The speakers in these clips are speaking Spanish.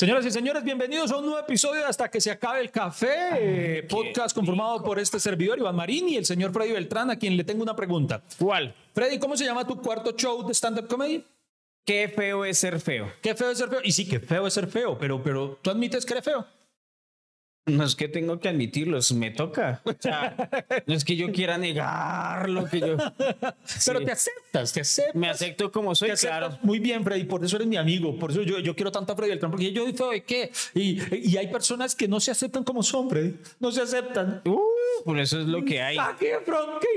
Señoras y señores, bienvenidos a un nuevo episodio de Hasta que se acabe el café, podcast conformado por este servidor Iván Marín y el señor Freddy Beltrán, a quien le tengo una pregunta. ¿Cuál? Freddy, ¿cómo se llama tu cuarto show de stand-up comedy? Qué feo es ser feo. Qué feo es ser feo. Y sí, qué feo es ser feo, pero, pero tú admites que eres feo. No es que tengo que admitirlo, me toca. O sea, no es que yo quiera negar lo que yo. Pero Sí. te aceptas, te aceptas. Me acepto como soy, claro. Muy bien, Freddy, por eso eres mi amigo. Por eso yo, yo quiero tanto a Freddy Beltrán, porque yo ¿de qué? Y, y hay personas que no se aceptan como son, Freddy. No se aceptan. Uh, por eso es lo que hay. ¿qué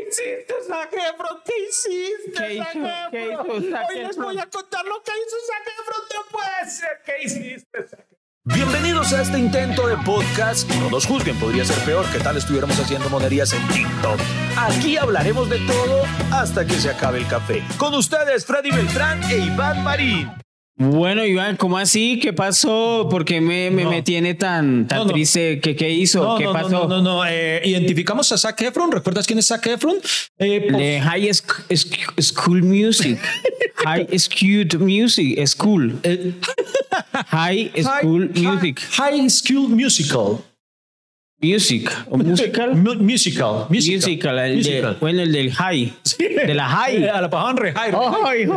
hiciste, Zac Efron? ¿Qué hiciste, ¿Qué hizo? ¿Qué hizo Hoy les voy a contar lo que hizo Zac Efron. No puede ser. ¿Qué hiciste? Bienvenidos a este intento de podcast. No nos juzguen, podría ser peor que tal estuviéramos haciendo monerías en TikTok. Aquí hablaremos de todo hasta que se acabe el café. Con ustedes, Freddy Beltrán e Iván Marín. Bueno, Iván, ¿cómo así? ¿Qué pasó? ¿Por qué me, me, No. me tiene tan, tan No, no. triste? ¿Qué, qué hizo? No, ¿Qué no, pasó? no, no, no. eh, identificamos a Zac Efron. ¿Recuerdas quién es Zac Efron? Eh, High Sc- Sc- School Music. High School Music. School. eh, High School Music. High School Musical. Music. ¿O musical? Mu- musical. Musical. Musical. el de- Musical. bueno, el del High. De la High. Eh, A la pajaban re high, Ay,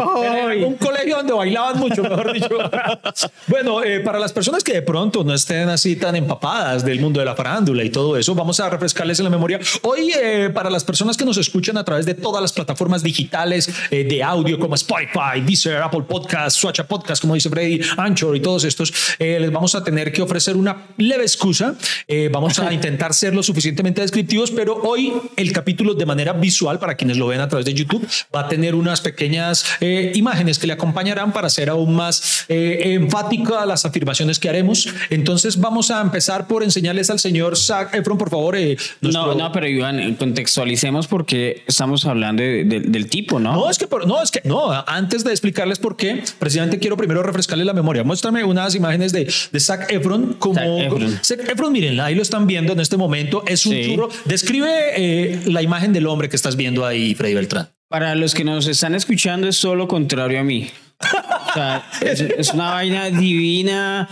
ay. Un colegio donde bailaban mucho, mejor dicho. bueno, eh, para las personas que de pronto no estén así tan empapadas del mundo de la farándula y todo eso, vamos a refrescarles en la memoria. Hoy, eh, para las personas que nos escuchan a través de todas las plataformas digitales eh, de audio como Spotify, Deezer, Apple Podcast, Swatcha Podcast, como dice Freddy, Anchor y todos estos, eh, les vamos a tener que ofrecer una leve excusa. Eh, vamos a intentar ser lo suficientemente descriptivos, pero hoy el capítulo de manera visual, para quienes lo ven a través de YouTube, va a tener unas pequeñas eh, imágenes que le acompañarán para ser aún más eh, enfática a las afirmaciones que haremos. Entonces vamos a empezar por enseñarles al señor Zac Efron, por favor. eh, No, no, pero Iván, contextualicemos porque estamos hablando de- de- del tipo, ¿no? No, es que, por- no, es que, no, antes de explicarles por qué, precisamente quiero primero refrescarles la memoria. Muéstrame unas imágenes de, de Zac Efron. Como, Zac Efron. Zac Efron, miren, ahí lo están viendo en este momento. Es un Sí. churro. Describe eh, la imagen del hombre que estás viendo ahí, Freddy Beltrán. Para los que nos están escuchando es todo lo contrario a mí. O sea, es, es una vaina divina,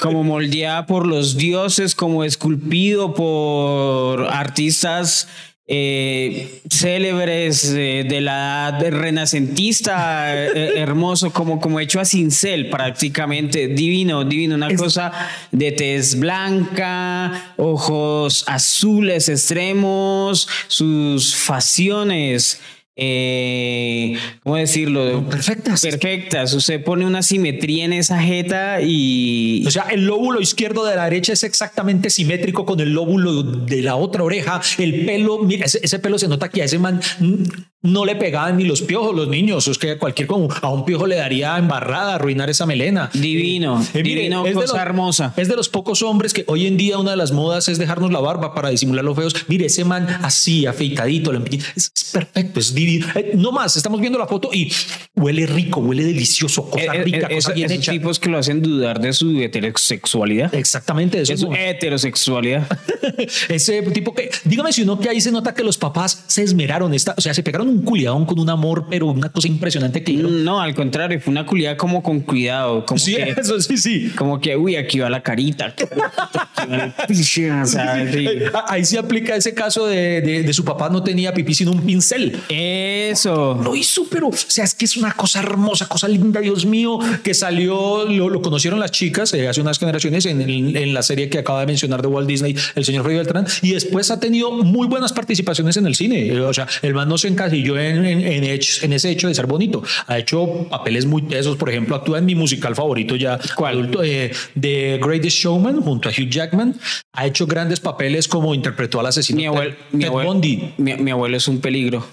como moldeada por los dioses, como esculpido por artistas eh, célebres eh, de la edad renacentista, eh, hermoso, como, como hecho a cincel prácticamente, divino, divino, una cosa de tez blanca, ojos azules extremos, sus facciones. Eh, ¿Cómo decirlo? Perfectas. Perfectas. Usted pone una simetría en esa jeta y. O sea, el lóbulo izquierdo de la derecha es exactamente simétrico con el lóbulo de la otra oreja. El pelo, mira, ese, ese pelo se nota que a ese man no le pegaban ni los piojos, los niños. Es que cualquier como a un piojo le daría embarrada, arruinar esa melena. Divino, Eh, mire, divino, es cosa los- hermosa. Es de los pocos hombres que hoy en día una de las modas es dejarnos la barba para disimular los feos. Mire, ese man así, afeitadito, es, es perfecto, es divino. Eh, no más, estamos viendo la foto y huele rico, huele delicioso, cosa Eh, rica, cosa bien esos hecha. tipos que lo hacen dudar de su heterosexualidad. Exactamente, eso Es su heterosexualidad. Ese tipo que, dígame si uno que ahí se nota que los papás se esmeraron, esta, o sea, se pegaron un culiadón con un amor, pero una cosa impresionante que. No, al contrario, fue una culiada como con cuidado, como Sí, que, eso sí, sí. como que, uy, aquí va la carita. aquí va o sea, sí. Ah, Ahí se aplica ese caso de, de- de su papá no tenía pipí sino un pincel. Eso. Lo hizo, pero, o sea, es que es una cosa hermosa, cosa linda, Dios mío, que salió, lo, lo conocieron las chicas eh, hace unas generaciones en, en la serie que acaba de mencionar de Walt Disney, el señor Freddy Beltrán, y después ha tenido muy buenas participaciones en el cine. O sea, el man no se encasilló en, en, en hechos- en ese hecho de ser bonito. Ha hecho papeles muy tesos, por ejemplo, actúa en mi musical favorito ya, ¿Cuál? adulto, eh, The Greatest Showman, junto a Hugh Jackman. Ha hecho grandes papeles como interpretó al asesino Mi abuelo, Ted, mi, Ted abuelo, Bundy. mi, mi abuelo es un peligro.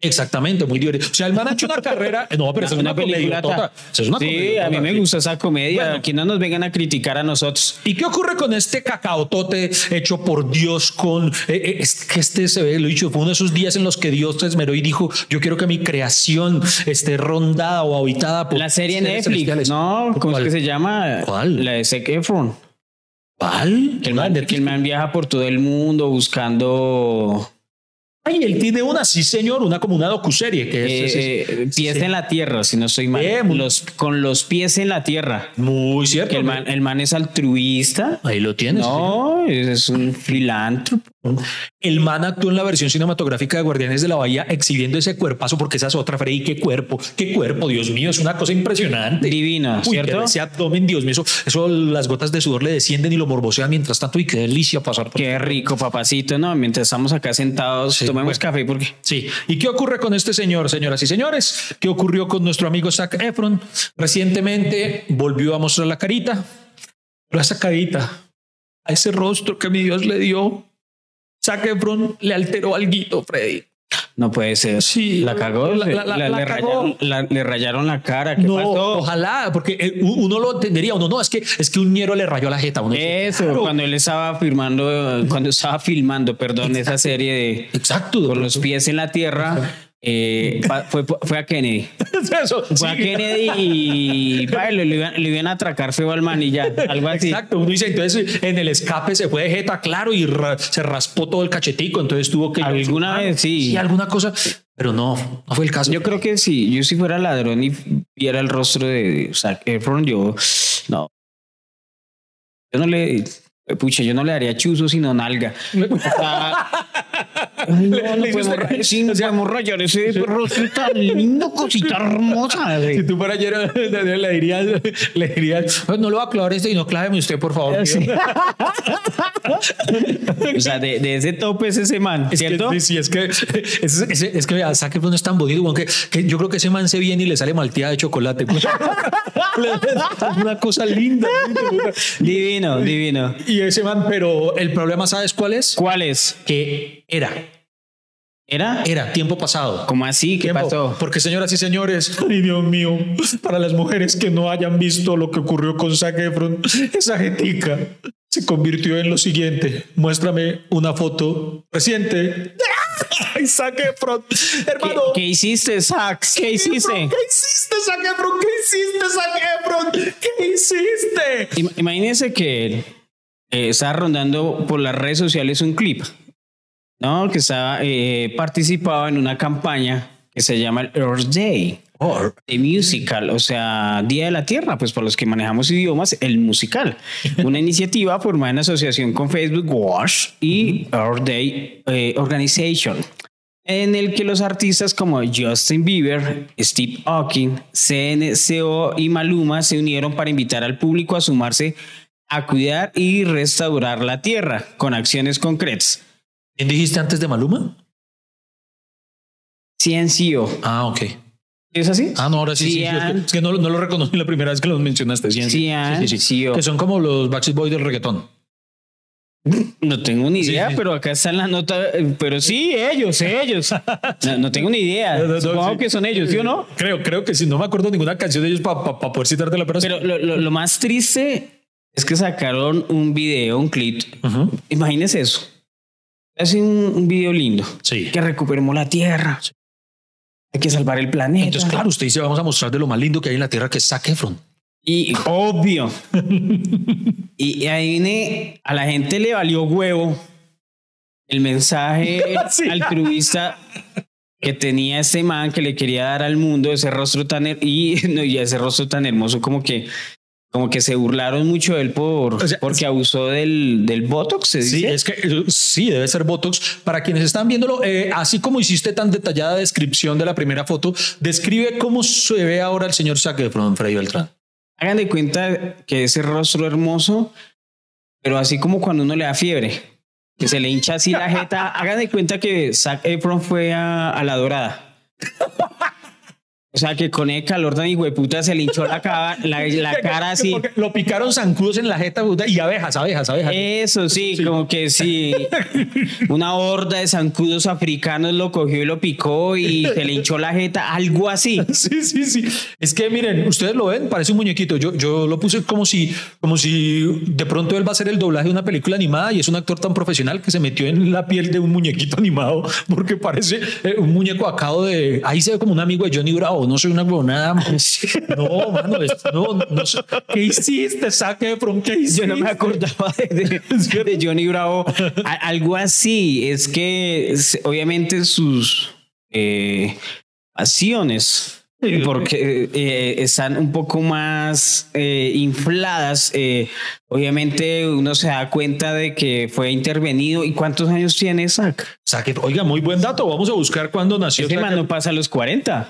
Exactamente, muy divertido. O sea, el man ha hecho una carrera. No, pero esa es una, película. película. Es una sí, comediotota, a mí me sí. gusta esa comedia. Bueno. que no nos vengan a criticar a nosotros. ¿Y qué ocurre con este cacaotote hecho por Dios con eh, eh, es que este se ve, lo he dicho, fue uno de esos días en los que Dios se esmeró y dijo, yo quiero que mi creación esté rondada o habitada por La serie Netflix. ¿no? ¿Cómo ¿Cuál? es que se llama? ¿Cuál? La de Zac Efron. ¿Cuál? Que el, man, que el man viaja por todo el mundo buscando Ay, él tiene una, sí, señor, una como una docuserie que es, Eh, es- eh, pies sí. en la tierra, si no estoy mal. Los, con los pies en la tierra. muy cierto. Que el man, el man es altruista. Ahí lo tienes. No, es un filántropo. El man actuó en la versión cinematográfica de Guardianes de la Bahía exhibiendo ese cuerpazo, porque esa es otra, Freddy. Qué cuerpo, qué cuerpo, Dios mío, es una cosa impresionante. Divino, Uy, ¿cierto? ese abdomen, Dios mío, eso, eso las gotas de sudor le descienden y lo morbosean mientras tanto. Y qué delicia pasar por Qué rico, papacito, ¿no? Mientras estamos acá sentados, Sí, tomemos café porque Sí. ¿Y qué ocurre con este señor, señoras y señores? ¿Qué ocurrió con nuestro amigo Zac Efron? Recientemente volvió a mostrar la carita, pero esa carita, a ese rostro que mi Dios le dio, Zac Efron le alteró algo, Freddy. No puede ser. Sí, la cagó. la- le- la- la- la- la le, cagó. rayaron, la- le rayaron la cara. ¿Qué No, pasó? ojalá, porque eh, uno lo entendería, uno no, es que es que un ñero le rayó la jeta. Uno Eso, claro. cuando él estaba firmando, cuando estaba filmando, perdón, esa serie de Exacto. con los pies en la tierra, eh, fue, fue a Kennedy. Eso, Fue a. Kennedy y pa, le, le iban, le iban a atracar feo al man y ya, algo así. Exacto, uno dice, entonces en el escape se fue de jeta, claro, y ra- se raspó todo el cachetico, entonces tuvo que... Alguna vez, sí. Sí, alguna cosa, pero no, no fue el caso. Yo creo que si yo si fuera ladrón y viera el rostro de Zac Efron, yo no. Yo no le. Pucha, yo no le daría chuzo sino nalga. O sea, ay, no, no Le podemos, hiciste- rayar- sí, no podemos rayar ese rostro tan lindo, cosita hermosa. si tú fueras ayer, le dirías, le dirías, "Pues no lo va a clavar este y no cláveme usted, por favor. Sí. O sea, de, de ese tope es ese man, Es que, ¿cierto? sí, sí, es que es, es, es que vea, Zac Efron es tan bonito, weón, que, que yo creo que ese man se viene y le sale malteada de chocolate. es una cosa linda. linda. Divino, divino. Y ese man, pero el problema, ¿sabes cuál es? ¿Cuál es? Que era, ¿Era? era tiempo pasado. ¿Cómo así? ¿Qué Tiempo. pasó? Porque señoras y señores, ay Dios mío, para las mujeres que no hayan visto lo que ocurrió con Zac Efron, esa jetica se convirtió en lo siguiente. Muéstrame una foto reciente. Ay, Zac Efron, ¿Qué, hermano. qué hiciste, Sax? ¿Qué hiciste? ¿Qué hiciste, Zac Efron? ¿Qué hiciste, Zac Efron? ¿Qué hiciste? Im- Imagínense que eh, estaba rondando por las redes sociales un clip, ¿no? Que estaba eh, participaba en una campaña que se llama el Earth Day. The Musical, o sea, Día de la Tierra, pues para los que manejamos idiomas, el musical. Una iniciativa formada en asociación con Facebook Wash y Earth Day eh, Organization, en el que los artistas como Justin Bieber, Steve Hawking, CNCO y Maluma se unieron para invitar al público a sumarse a cuidar y restaurar la tierra con acciones concretas. ¿Quién dijiste antes de Maluma? CNCO. Ah, ok. ¿Es así? Ah, no, ahora sí, sí. sí, es que- Cian. Es que no, no lo reconocí la primera vez que los mencionaste. Sí, Cian, sí, sí, sí. Que son como los Backstreet Boys del reggaetón. No tengo ni idea, sí. pero acá está en la nota. eh, Pero sí, ellos, ellos. No, no tengo ni idea. No, Supongo que son ellos, ¿sí o no? Creo, creo que sí. No me acuerdo ninguna canción de ellos para poder citártela, pero, sí. Pero lo, lo- lo más triste es que sacaron un video, un clip. Ujú. Imagínense eso. Es un, un video lindo. Sí. Que recuperemos la tierra. Hay que salvar el planeta. Entonces, claro, usted dice, vamos a mostrar de lo más lindo que hay en la Tierra, que es Zac Efron. Y obvio. y, y ahí viene, a la gente le valió huevo el mensaje Sí. altruista que tenía este man que le quería dar al mundo ese rostro tan y, no, y ese rostro tan hermoso como que como que se burlaron mucho de él por O sea, porque abusó del, del botox se Sí, dice es que eh, sí, debe ser Botox. Para quienes están viéndolo, eh, así como hiciste tan detallada descripción de la primera foto, describe cómo se ve ahora el señor Zac Efron, Freddy Beltrán. hagan de cuenta que ese rostro hermoso pero así como cuando uno le da fiebre que se le hincha así la jeta hagan de cuenta que Zac Efron fue a, a la dorada o sea que con el calor tan hijueputa se le hinchó la, cara, la, la cara así Porque lo picaron zancudos en la jeta puta, y abejas, abejas, abejas. Eso sí, como que sí. Una horda de zancudos africanos lo cogió y lo picó y se le hinchó la jeta, algo así. Sí, sí, sí. Es que miren, ustedes lo ven, parece un muñequito. Yo, yo lo puse como si, como si de pronto él va a hacer el doblaje de una película animada y es un actor tan profesional que se metió en la piel de un muñequito animado porque parece eh, un muñeco acado de. Ahí se ve como un amigo de Johnny Bravo, no soy una huevonada. No, mano, es- no, no sé. ¿Qué hiciste? Saque de pronto, ¿qué hiciste? Yo no me acordaba de, de- de Johnny Bravo. A- algo así. Es que obviamente sus eh, pasiones, porque eh, están un poco más eh, infladas. eh, obviamente uno se da cuenta de que fue intervenido. ¿Y cuántos años tiene? Saque, oiga, muy buen dato. Vamos a buscar cuándo nació. Ese Zac man no pasa a los 40.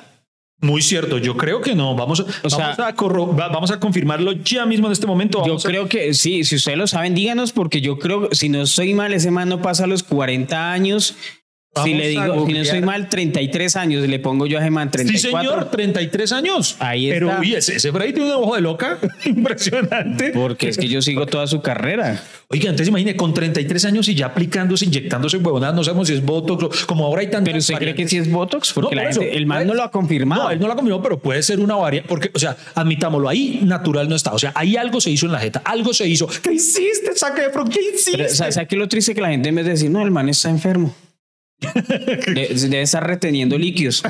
Muy cierto, yo creo que no. Vamos, a- O sea- vamos, a, corro- va- vamos a confirmarlo ya mismo en este momento. Yo a- creo que sí, si ustedes lo saben, díganos, porque yo creo, si no estoy mal, ese man no pasa los 40 años. Si le digo, si no estoy mal, 33 años, le pongo yo a ese man Sí, 34. señor, 33 años. Ahí Pero está. uy, ese, ese Freddy tiene un ojo de loca impresionante. Porque es que yo sigo toda su carrera. Oiga, entonces imagine, con 33 años y ya aplicándose, inyectándose huevonadas, no sabemos si es Botox o como ahora hay tantas Pero usted cree que sí es Botox, porque No, la por gente- eso. el man no lo ha confirmado. No, él no lo ha confirmado, pero puede ser una variante, porque, o sea, admitámoslo, ahí natural no está. O sea, ahí algo se hizo en la jeta, algo se hizo. ¿Qué hiciste, Zac Efron? ¿Qué hiciste? Pero, ¿sabes ¿sabe qué lo triste? Que la gente en vez de decir, no, el man está enfermo. De- debe estar reteniendo líquidos.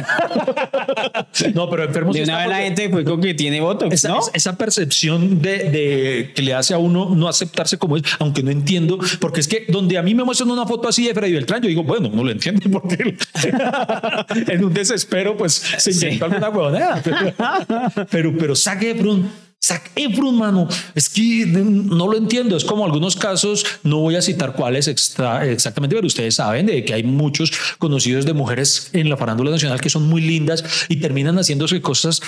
no, pero enfermo De una vez la gente fue con que tiene Botox, Esa, ¿no? esa- esa percepción de, de que le hace a uno no aceptarse como es, aunque no entiendo, porque es que donde a mí me muestran una foto así de Freddy Beltrán, yo digo, bueno, no lo entiendo porque en un desespero, pues se inyectó alguna huevonada. Pero, pero, pero Zac Efron, Zac Efron, mano, es que no lo entiendo. Es como algunos casos, no voy a citar cuáles exactamente, pero ustedes saben de que hay muchos conocidos de mujeres en la farándula nacional que son muy lindas y terminan haciéndose cosas,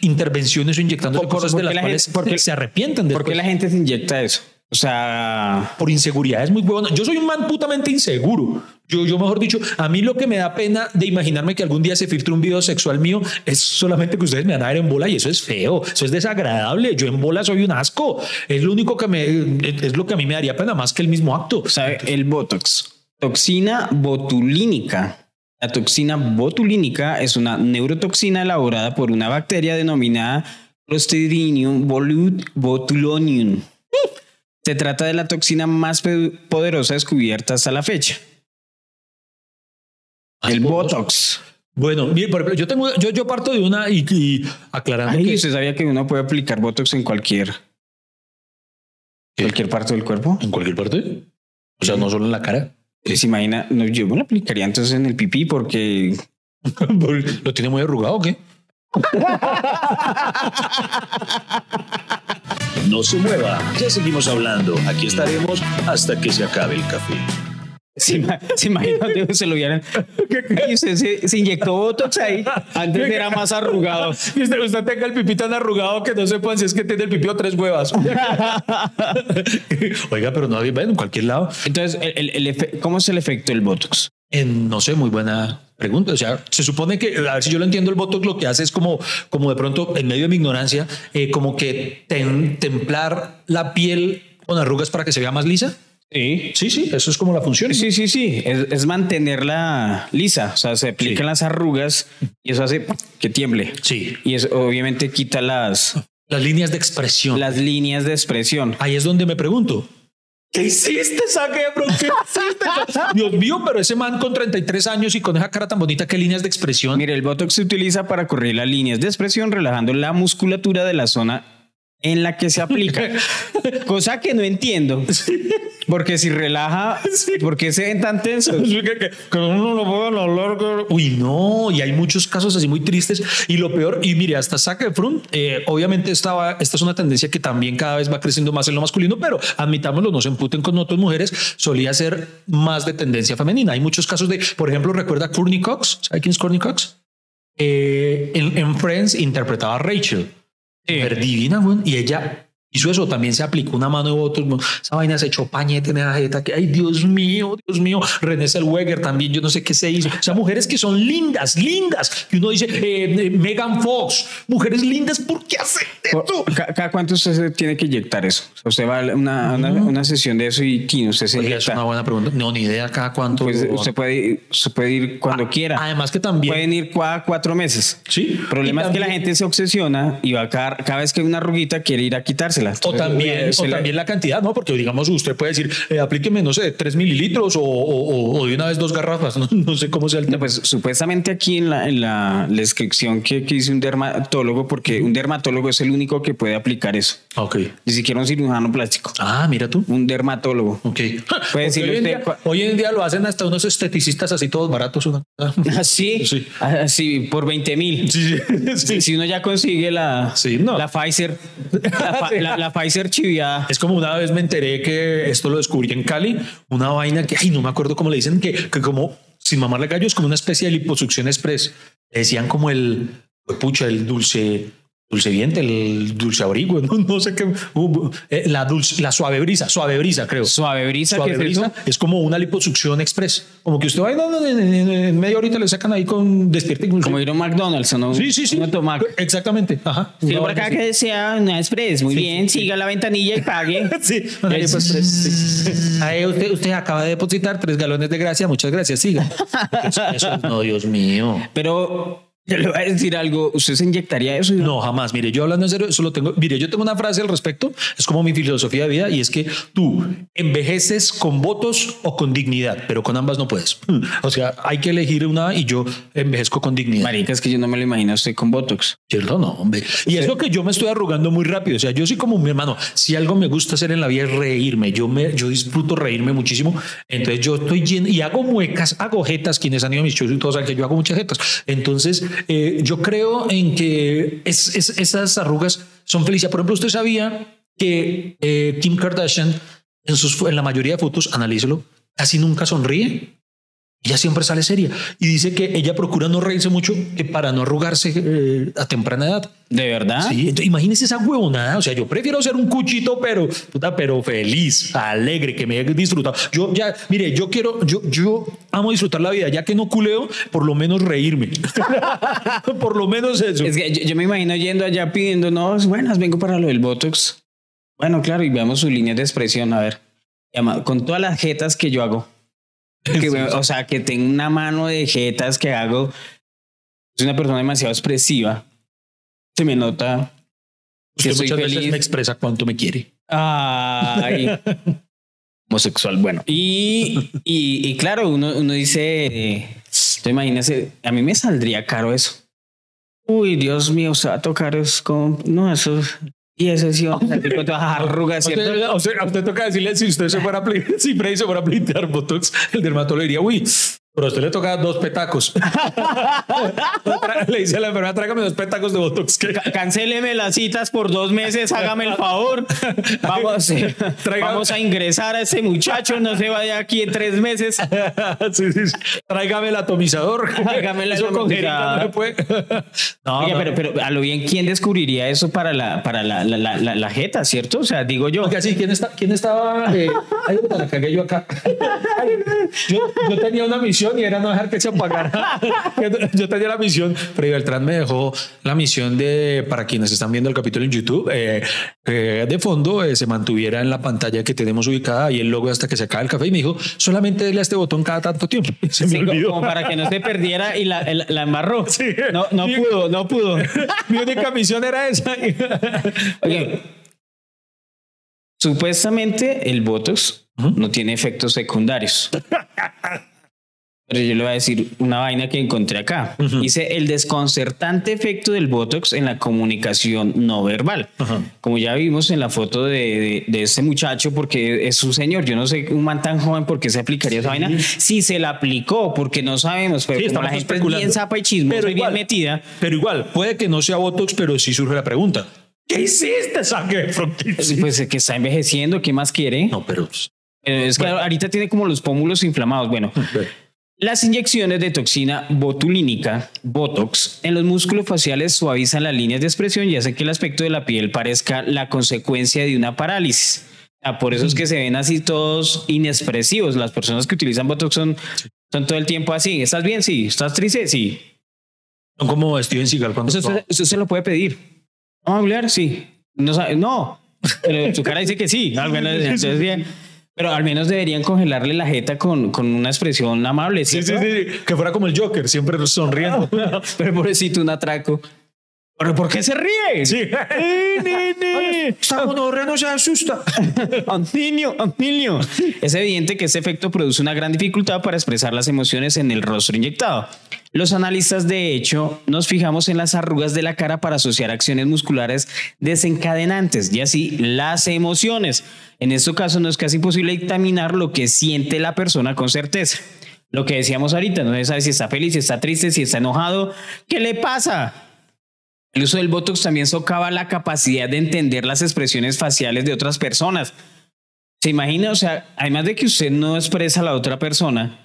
intervenciones o inyectándose ¿Por- por- cosas de las la cuales gente- se arrepienten ¿Por qué después la gente se inyecta eso? O sea, por inseguridad es muy bueno. Yo soy un man putamente inseguro. Yo, yo, mejor dicho, a mí lo que me da pena de imaginarme que algún día se filtre un video sexual mío es solamente que ustedes me van a ver en bola y eso es feo, eso es desagradable. Yo en bola soy un asco. Es lo único que me, es lo que a mí me daría pena más que el mismo acto. ¿sabe? El Botox. Toxina botulínica. La toxina botulínica es una neurotoxina elaborada por una bacteria denominada Clostridium botulonium. Se trata de la toxina más poderosa descubierta hasta la fecha. El Botox. Bueno, mire, por ejemplo, yo tengo, yo, yo parto de una y, y aclarando Ay, que ¿usted sabía que uno puede aplicar Botox en cualquier, cualquier parte del cuerpo? en cualquier parte, o sea, no solo en la cara, ¿Se imagina? No, yo me lo aplicaría entonces en el pipí porque lo tiene muy arrugado, ¿o qué? No se mueva, ya seguimos hablando. Aquí estaremos hasta que se acabe el café. Se, se imagina se lo vieran. Y usted se, se inyectó Botox ahí. Antes era más arrugado. Y usted, usted tenga el pipí tan arrugado que no sepan si es que tiene el pipí o tres huevas. Oiga, pero no había, en cualquier lado. Entonces, el, el- el efe- ¿cómo es el efecto del Botox? En, no sé, muy buena pregunta. O sea, se supone que, a ver si yo lo entiendo, el Botox lo que hace es como, como de pronto, en medio de mi ignorancia, eh, como que tem- templar la piel con arrugas para que se vea más lisa. Sí. Sí, sí, eso es como la función. Sí, sí, sí. Es, es mantenerla lisa. O sea, se aplican Sí. las arrugas y eso hace que tiemble. Sí. Y eso obviamente quita las, Las líneas de expresión. las líneas de expresión. Ahí es donde me pregunto. ¿Qué hiciste, Efron? ¿Qué hiciste? Dios mío, pero ese man con 33 años y con esa cara tan bonita, ¿qué líneas de expresión? Mire, el Botox se utiliza para correr las líneas de expresión, relajando la musculatura de la zona en la que se aplica. Cosa que no entiendo. Porque si relaja, ¿por qué se ven tan tensos? que, que- uno no puede hablar. Uy, no, y hay muchos casos así muy tristes. Y lo peor, y mire, hasta Zac Efron, eh, obviamente estaba, esta es una tendencia que también cada vez va creciendo más en lo masculino, pero admitámoslo, no se emputen con otras mujeres, solía ser más de tendencia femenina. Hay muchos casos de, por ejemplo, recuerda a Courtney Cox, ¿sabe quién es Courtney Cox? Eh, en, en Friends interpretaba a Rachel. Mujer divina, y ella hizo eso, también se aplicó una mano de güey. esa vaina se echó pañete en la jeta, que ay Dios mío, Dios mío, René Zellweger también, yo no sé qué se hizo, o sea, mujeres que son lindas, lindas, que uno dice, eh, eh, Megan Fox, mujeres lindas, ¿por qué hacen esto? Ca- ¿Cada cuánto usted se tiene que inyectar eso? O sea, Usted va a una, una, una sesión de eso y ¿quién usted se Oiga, es una buena pregunta, no, ni idea cada cuánto. Pues usted puede, ir- usted puede ir cuando quiera. Además que también, Pueden ir cada cuatro meses. sí, El problema y es que la gente se obsesiona y va cada, cada vez que hay una arruguita quiere ir a quitársela. O también, Se o la- también la cantidad, ¿no? Porque digamos, usted puede decir, eh, aplíqueme, no sé, 3 mililitros o, o- o de una vez dos garrafas. No, No sé cómo sea el No, tema. pues supuestamente aquí en la, en la descripción que, que hice un dermatólogo, porque un dermatólogo es el único que puede aplicar eso. Ok. Ni siquiera un cirujano plástico. Ah, mira tú. Un dermatólogo. Ok. Porque decirle hoy, en usted día, hoy en día lo hacen hasta unos esteticistas así todos baratos. Una... Así, Sí. así por 20 mil. Sí, sí, sí. Si uno ya consigue la, Sí, no. la Pfizer, la. La- Pfizer chiviada. Es como una vez me enteré que esto lo descubrí en Cali, una vaina que, ay, no me acuerdo cómo le dicen, que, que como sin mamarle gallo es como una especie de liposucción express. Le decían como el, pucha, el dulce, dulce viente, el dulce abrigo, no, no sé qué, uh, eh, la dulce, la suave brisa, suave brisa, creo. Suave brisa, Suave es brisa es como una liposucción express. Como que usted va y no, no, en, en- en media horita le sacan ahí con despierte. Como ir a un McDonald's, ¿o ¿no? Sí, sí, sí. Exactamente. Ajá. Sí, Una por acá que sea una express. Muy bien, siga la ventanilla y pague. Sí, pues, Ahí usted, usted acaba de depositar tres galones de gracia. Muchas gracias. Siga. Eso, eso- no, Dios mío. Pero yo le voy a decir algo. ¿Usted se inyectaría eso? No, jamás. Mire, yo hablando en serio, eso lo tengo. Mire, yo tengo una frase al respecto. Es como mi filosofía de vida y es que tú envejeces con votos o con dignidad, pero con ambas no puedes. O sea, hay que elegir una y yo envejezco con dignidad. Marica, es que yo no me lo imagino usted con Botox. ¿Cierto? No, hombre. Y eso que yo me estoy arrugando muy rápido. O sea, yo soy como mi hermano. Si algo me gusta hacer en la vida es reírme. Yo me, yo disfruto reírme muchísimo. Entonces yo estoy lleno y hago muecas, hago jetas. Quienes han ido a mis shows y todos saben que yo hago muchas jetas. Entonces eh, yo creo en que es, es- esas arrugas son felices. Por ejemplo, usted sabía que eh, Kim Kardashian en, sus, en la mayoría de fotos, analícelo, casi nunca sonríe. Ella siempre sale seria y dice que ella procura no reírse mucho que para no arrugarse eh, a temprana edad. ¿De verdad? Sí, entonces, imagínese esa huevonada. O sea, yo prefiero ser un cuchito, pero, puta, pero feliz, alegre, que me haya disfrutado. Yo ya, mire, yo quiero, yo, yo amo disfrutar la vida, ya que no culeo, por lo menos reírme. por lo menos eso. Es que yo, yo me imagino yendo allá pidiendo, no, buenas, vengo para lo del Botox. Bueno, claro, y veamos sus líneas de expresión, a ver. Con todas las jetas que yo hago. Que, o sea, que tengo una mano de jetas que hago. Soy una persona demasiado expresiva. Se me nota que Usted soy muchas veces feliz. me expresa cuánto me quiere. Ay. Homosexual, bueno. Y, y, y claro, uno, uno dice, eh, tú imagínese, a mí me saldría caro eso. Uy, Dios mío, se va a tocar es con, no, eso, y ese sí, vamos a salir con todas las arrugas, A usted, a usted- a usted toca decirle si usted se fuera a si Freddy se fuera a plantear Botox, el dermatólogo diría, uy, pero a usted le toca dos petacos. le dice a la enfermera, tráigame dos petacos de Botox. que- Cancéleme las citas por dos meses, hágame el favor. Vamos, eh, vamos a ingresar a ese muchacho, no se vaya aquí en tres meses. sí, sí, sí. Tráigame el atomizador. Tráigame el atomizador. No, pero, pero a lo bien, ¿quién descubriría eso para la, para la, la, la, la- la jeta, cierto? O sea, digo yo. Oiga, sí, ¿quién, está, quién estaba? Eh, ay, la cagué yo acá. Ay, yo, yo tenía una misión y era no dejar que se apagara. yo tenía la misión. Freddy Beltrán me dejó la misión de, para quienes están viendo el capítulo en YouTube, eh, que de fondo eh, se mantuviera en la pantalla que tenemos ubicada y el logo hasta que se acabe el café. Y me dijo, solamente dele a este botón cada tanto tiempo. Se me Sí, olvidó. como para que no se perdiera y la, el- la embarró. Sí. No, no pudo, no pudo. Mi única misión era esa. Oye, supuestamente el Botox no tiene efectos secundarios. Pero yo le voy a decir una vaina que encontré acá. Dice el desconcertante efecto del Botox en la comunicación no verbal. Como ya vimos en la foto de, de, de este muchacho, porque es un señor, yo no sé un man tan joven por qué se aplicaría esa vaina. Si se la aplicó, porque no sabemos, pero Sí, como la gente es bien zapa y chismosa Pero y bien igual. metida. Pero igual, puede que no sea Botox, pero sí surge la pregunta. ¿Qué hiciste, Efron? Sí. Pues que está envejeciendo, ¿qué más quiere? No, pero... Eh, Es que ahorita tiene como los pómulos inflamados. Bueno, las inyecciones de toxina botulínica, Botox, en los músculos faciales suavizan las líneas de expresión y hacen que el aspecto de la piel parezca la consecuencia de una parálisis. Ah, por eso es que se ven así todos inexpresivos. Las personas que utilizan Botox son, son todo el tiempo así. ¿Estás bien? Sí. ¿Estás triste? Sí. Son como Steven Seagal cuando... Eso, se- eso se lo puede pedir. ¿Vamos a hablar? Sí. No, no. Pero su cara dice que sí. Entonces, bien. Pero al menos deberían congelarle la jeta con, con una expresión amable. Sí, sí, ¿cierto? sí, que fuera como el Joker, siempre sonriendo. Pero pobrecito, un atraco. ¿Pero por qué se ríe? Sí. Esta gonorrea no se asusta. Antonio, Antonio. Es evidente que este efecto produce una gran dificultad para expresar las emociones en el rostro inyectado. Los analistas, de hecho, nos fijamos en las arrugas de la cara para asociar acciones musculares desencadenantes y así las emociones. En este caso no es casi imposible dictaminar lo que siente la persona con certeza. Lo que decíamos ahorita, no se sabe si está feliz, si está triste, si está enojado. ¿Qué le pasa? El uso del Botox también socava la capacidad de entender las expresiones faciales de otras personas. ¿Se imagina? O sea, además de que usted no expresa a la otra persona,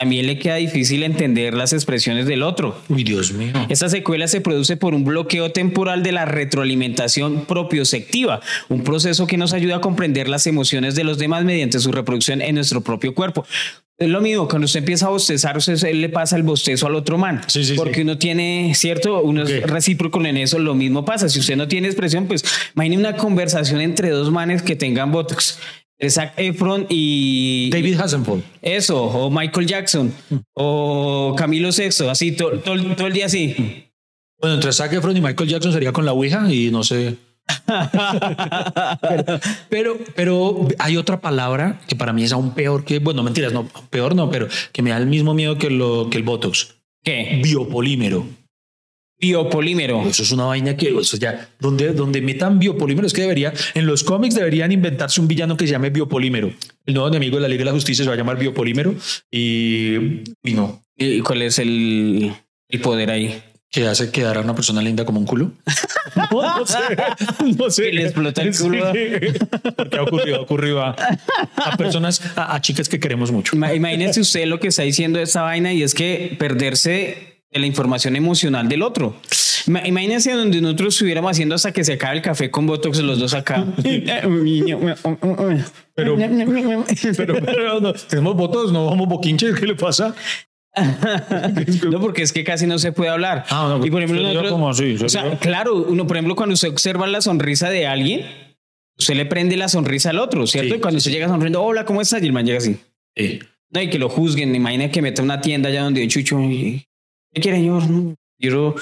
también le queda difícil entender las expresiones del otro. Uy, Dios mío. Esta secuela se produce por un bloqueo temporal de la retroalimentación propioceptiva, un proceso que nos ayuda a comprender las emociones de los demás mediante su reproducción en nuestro propio cuerpo. Es lo mismo, cuando usted empieza a bostezar, usted le pasa el bostezo al otro man. Sí, sí, porque sí. uno tiene, ¿cierto? Uno Ok. es recíproco en eso, lo mismo pasa. Si usted no tiene expresión, pues imagine una conversación entre dos manes que tengan Botox. Zac Efron y... David Hasselhoff. Eso, o Michael Jackson, o Camilo Sexto, así, to- to- todo el día así. Bueno, entre Zac Efron y Michael Jackson sería con la Ouija y no sé. Pero, pero, pero hay otra palabra que para mí es aún peor que, bueno, mentiras, no, peor no, pero que me da el mismo miedo que, lo, que el Botox. ¿Qué? Biopolímero. Biopolímero. Eso es una vaina que, eso ya, donde, donde metan biopolímero, es que debería, en los cómics deberían inventarse un villano que se llame biopolímero. El nuevo enemigo de la Liga de la Justicia se va a llamar biopolímero y, y no, ¿Y cuál es el, el poder ahí? Que hace quedar a una persona linda como un culo. No, no sé, no sé. Que le explota el culo. Sí, porque ha ocurrido, ha ocurrido a, a personas, a, a chicas que queremos mucho. Ima- Imagínese usted lo que está diciendo de esta vaina y es que perderse de la información emocional del otro. Ima- Imagínense donde nosotros estuviéramos haciendo hasta que se acabe el café con Botox los dos acá. Pero, pero, pero no, tenemos votos, no vamos boquinches, ¿qué le pasa? No, porque es que casi no se puede hablar. Ah, no, y por ejemplo, nosotros- como así, o sea, claro, uno, por ejemplo, cuando usted observa la sonrisa de alguien, usted le prende la sonrisa al otro, ¿cierto? Sí, y cuando usted llega sonriendo, hola, ¿cómo estás? Y el man llega así. Sí. No, y que lo juzguen. Imagina que meta una tienda allá donde hay Chucho. y, ¿Qué quiere, señor? No, Quiero,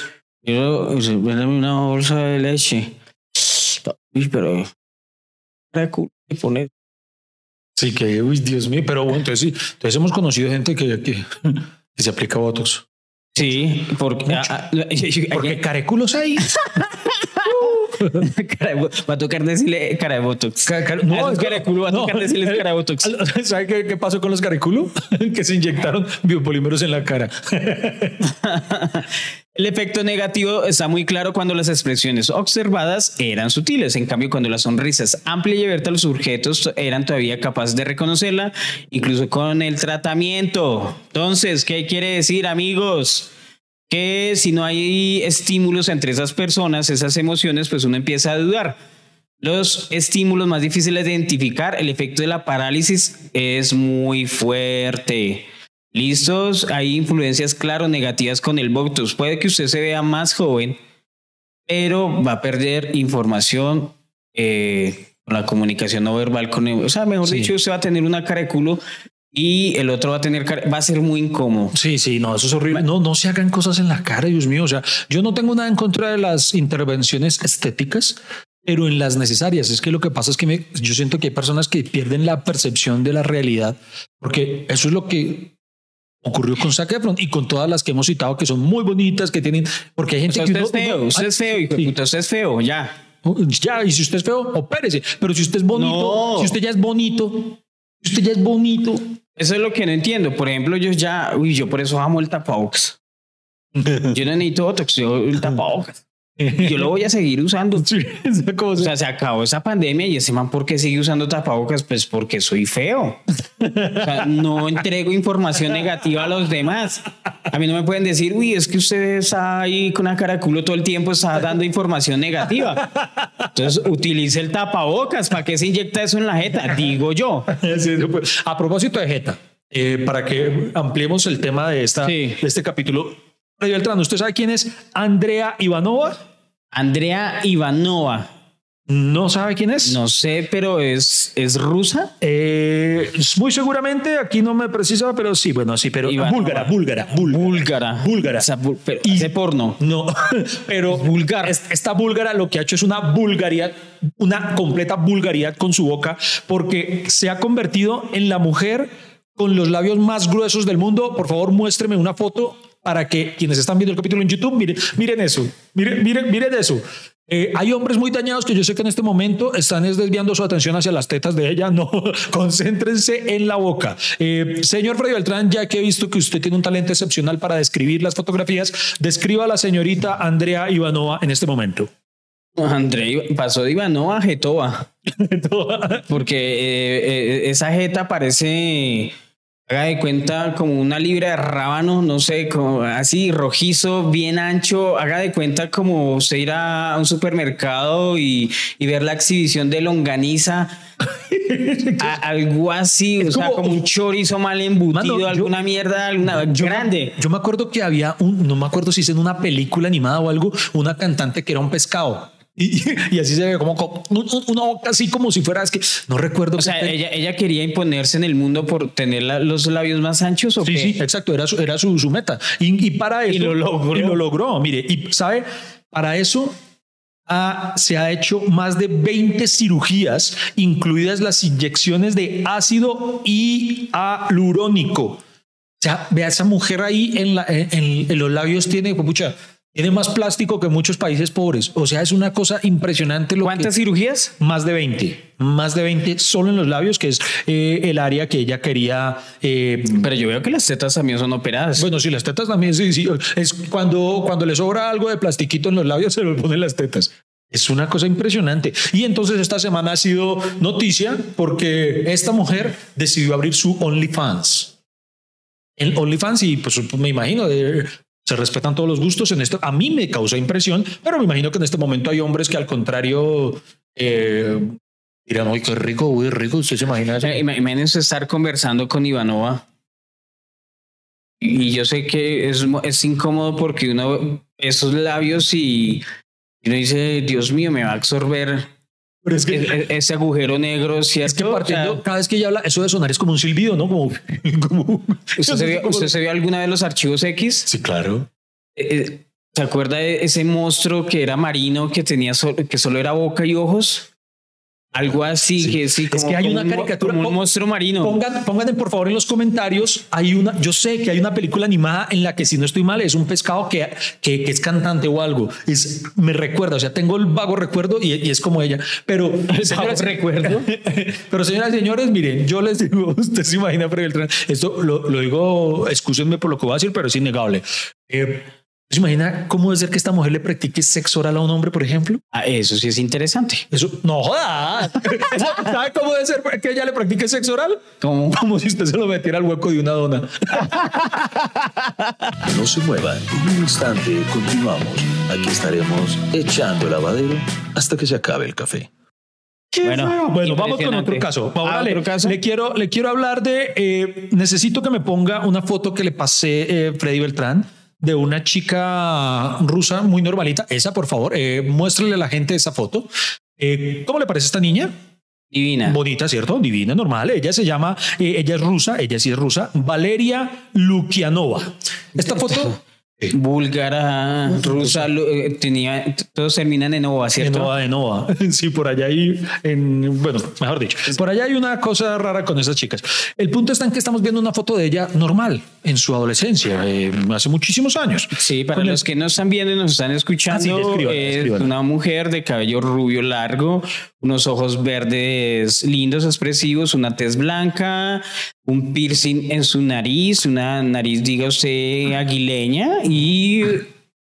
quiero, sea, véndame una bolsa de leche. Uy, pero. ¿qué culo le pone? Sí, que, uy, Dios mío, pero bueno, entonces sí, entonces hemos conocido gente que, que, que se aplica votos. Sí, porque. Porque careculos hay. va a tocar decirle cara de botox. Ca- No, a esos cara de culo va a tocar decirles cara de botox. ¿Sabe qué, qué pasó con los careculos? que se inyectaron biopolímeros en la cara. El efecto negativo está muy claro cuando las expresiones observadas eran sutiles. En cambio, cuando la sonrisa es amplia y abierta, los sujetos eran todavía capaces de reconocerla, incluso con el tratamiento. Entonces, ¿qué quiere decir, amigos? Que si no hay estímulos entre esas personas, esas emociones, pues uno empieza a dudar. Los estímulos más difíciles de identificar, el efecto de la parálisis es muy fuerte. Listos, hay influencias claro negativas con el Botox. Puede que usted se vea más joven, pero va a perder información eh, con la comunicación no verbal con el, o sea, mejor Sí. dicho, usted va a tener una cara de culo y el otro va a tener cara, va a ser muy incómodo. Sí, sí, no, eso es horrible. No, no se hagan cosas en la cara, Dios mío. O sea, yo no tengo nada en contra de las intervenciones estéticas, pero en las necesarias. Es que lo que pasa es que me- yo siento que hay personas que pierden la percepción de la realidad, porque eso es lo que ocurrió con Zac Efron y con todas las que hemos citado que son muy bonitas, que tienen, porque hay O gente sea, que usted uno- es feo, usted es feo, hijo de Sí. puta, usted es feo, ya. Ya, y si usted es feo, opérese. Pero si usted es bonito, No. si usted ya es bonito, si usted ya es bonito. Eso es lo que no entiendo. Por ejemplo, yo ya, uy, yo por eso amo el tapabocas. Yo no necesito Botox, yo el tapabocas. Yo lo voy a seguir usando. Sí, o sea, se- acabó esa pandemia y ese man, ¿por qué sigue usando tapabocas? Pues porque soy feo. O sea, no entrego información negativa a los demás. A mí no me pueden decir, uy, es que usted está ahí con una cara de culo todo el tiempo, está dando información negativa. Entonces, utilice el tapabocas. ¿Para qué se inyecta eso en la jeta? Digo yo. A propósito de Jeta, eh, para que ampliemos el tema de, esta, Sí. de este capítulo, Freddy Beltrán, ¿usted sabe quién es Andrea Ivanova? Andrea Ivanova. ¿No sabe quién es? No sé, pero es, es rusa. Eh, muy seguramente, aquí no me precisa, pero sí, bueno, sí, pero Ivanova. búlgara, búlgara, búlgara. Búlgara. Búlgara. O sea, bu- pero Y- hace porno. No, pero Vulgar. es- esta búlgara lo que ha hecho es una vulgaridad, una completa vulgaridad con su boca, porque se ha convertido en la mujer con los labios más gruesos del mundo. Por favor, muéstreme una foto para que quienes están viendo el capítulo en YouTube miren, miren eso, miren, miren, miren eso. Eh, hay hombres muy dañados que yo sé que en este momento están es desviando su atención hacia las tetas de ella. No, concéntrense en la boca. Eh, señor Freddy Beltrán, ya que he visto que usted tiene un talento excepcional para describir las fotografías, describa a la señorita Andrea Ivanova en este momento. Andrei pasó de Ivanova a Jetova. Porque eh, eh, esa jeta parece, haga de cuenta, como una libra de rábano, no sé, como así rojizo, bien ancho. Haga de cuenta como usted ir a un supermercado y, y ver la exhibición de longaniza. A- algo así, Es o sea, como- un chorizo mal embutido, Mano, yo- alguna mierda, alguna grande. Yo me acuerdo que había un, no me acuerdo si es en una película animada o algo, una cantante que era un pescado. Y, y así se ve como, como un- un- una boca así como si fuera, es que no recuerdo. O sea, ella, ella quería imponerse en el mundo por tener la- los labios más anchos o Sí, qué? sí, exacto, era su, era su, su meta. Y, y para eso. Y lo logró. Y lo logró, mire, y sabe, para eso ha- se ha hecho más de 20 cirugías, incluidas las inyecciones de ácido hialurónico. O sea, vea esa mujer ahí en, la, en, en- los labios tiene, pues, pucha, tiene más plástico que muchos países pobres. O sea, es una cosa impresionante. Lo ¿Cuántas que- cirugías? más de 20, más de 20 solo en los labios, que es eh, el área que ella quería eh, Pero yo veo que las tetas también son operadas. bueno, sí, las tetas también, sí, sí. Es cuando, cuando le sobra algo de plastiquito en los labios, se lo ponen las tetas. Es una cosa impresionante. Y entonces esta semana ha sido noticia porque esta mujer decidió abrir su OnlyFans. El OnlyFans, y pues me imagino, se respetan todos los gustos en esto. A mí me causa impresión, pero me imagino que en este momento hay hombres que al contrario eh, dirán, uy, qué rico, uy, rico. Usted se imagina eso. ima- imagínense estar conversando con Ivanova. Y yo sé que es, es incómodo porque uno, esos labios y uno dice, Dios mío, me va a absorber Pero es que, e- ese agujero negro, ¿cierto? Es que O partiendo, sea, cada vez que ella habla, eso de sonar es como un silbido, ¿no? Como. como- ¿usted, se vio, como- usted se vio alguna vez los archivos X? Sí, claro. Eh, eh, ¿Se acuerda de ese monstruo que era marino, que tenía so- que solo era boca y ojos? Algo así, Sí. que sí, Es que hay como una un caricatura- como un monstruo marino. Pongan, pongan por favor en los comentarios. Hay una, yo sé que hay una película animada en la que, si no estoy mal, es un pescado que, que, que es cantante o algo. Es, me recuerda, o sea, tengo el vago recuerdo y, y es como ella. Pero, señoras- recuerdo. pero señoras y señores, miren, yo les digo, usted se imagina, Freddy Beltrán, esto lo, lo digo, excúsenme por lo que voy a decir, pero es innegable. Eh, ¿Se imagina cómo debe ser que esta mujer le practique sexo oral a un hombre, por ejemplo? Ah, eso sí es interesante. Eso, no joda. ¿Sabe cómo debe ser que ella le practique sexo oral? Como Como si usted se lo metiera al hueco de una dona. No se muevan. En un instante continuamos. Aquí estaremos echando el lavadero hasta que se acabe el café. Bueno, bueno, vamos con otro caso. Ah, Ahora le, otro caso. le quiero, le quiero hablar de. eh, necesito que me ponga una foto que le pasé eh, Freddy Beltrán de una chica rusa muy normalita. Esa, por favor, eh, muéstrale a la gente esa foto. Eh, ¿Cómo le parece esta niña? divina. Bonita, ¿cierto? Divina, normal. Ella se llama, eh, ella es rusa, ella sí es rusa, Valeria Lukianova. Esta foto, Búlgara, rusa, eh, tenía, todos terminan en ova, de ¿cierto? Nova de Nova. Sí, por allá hay, en, bueno, mejor dicho, por allá hay una cosa rara con esas chicas. El punto está en que estamos viendo una foto de ella normal en su adolescencia, eh, hace muchísimos años. Sí, para Con el- los que no están viendo y nos están escuchando, Ah, sí, descríbala, es una mujer de cabello rubio largo, unos ojos verdes lindos, expresivos, una tez blanca, un piercing en su nariz, una nariz, diga usted, aguileña y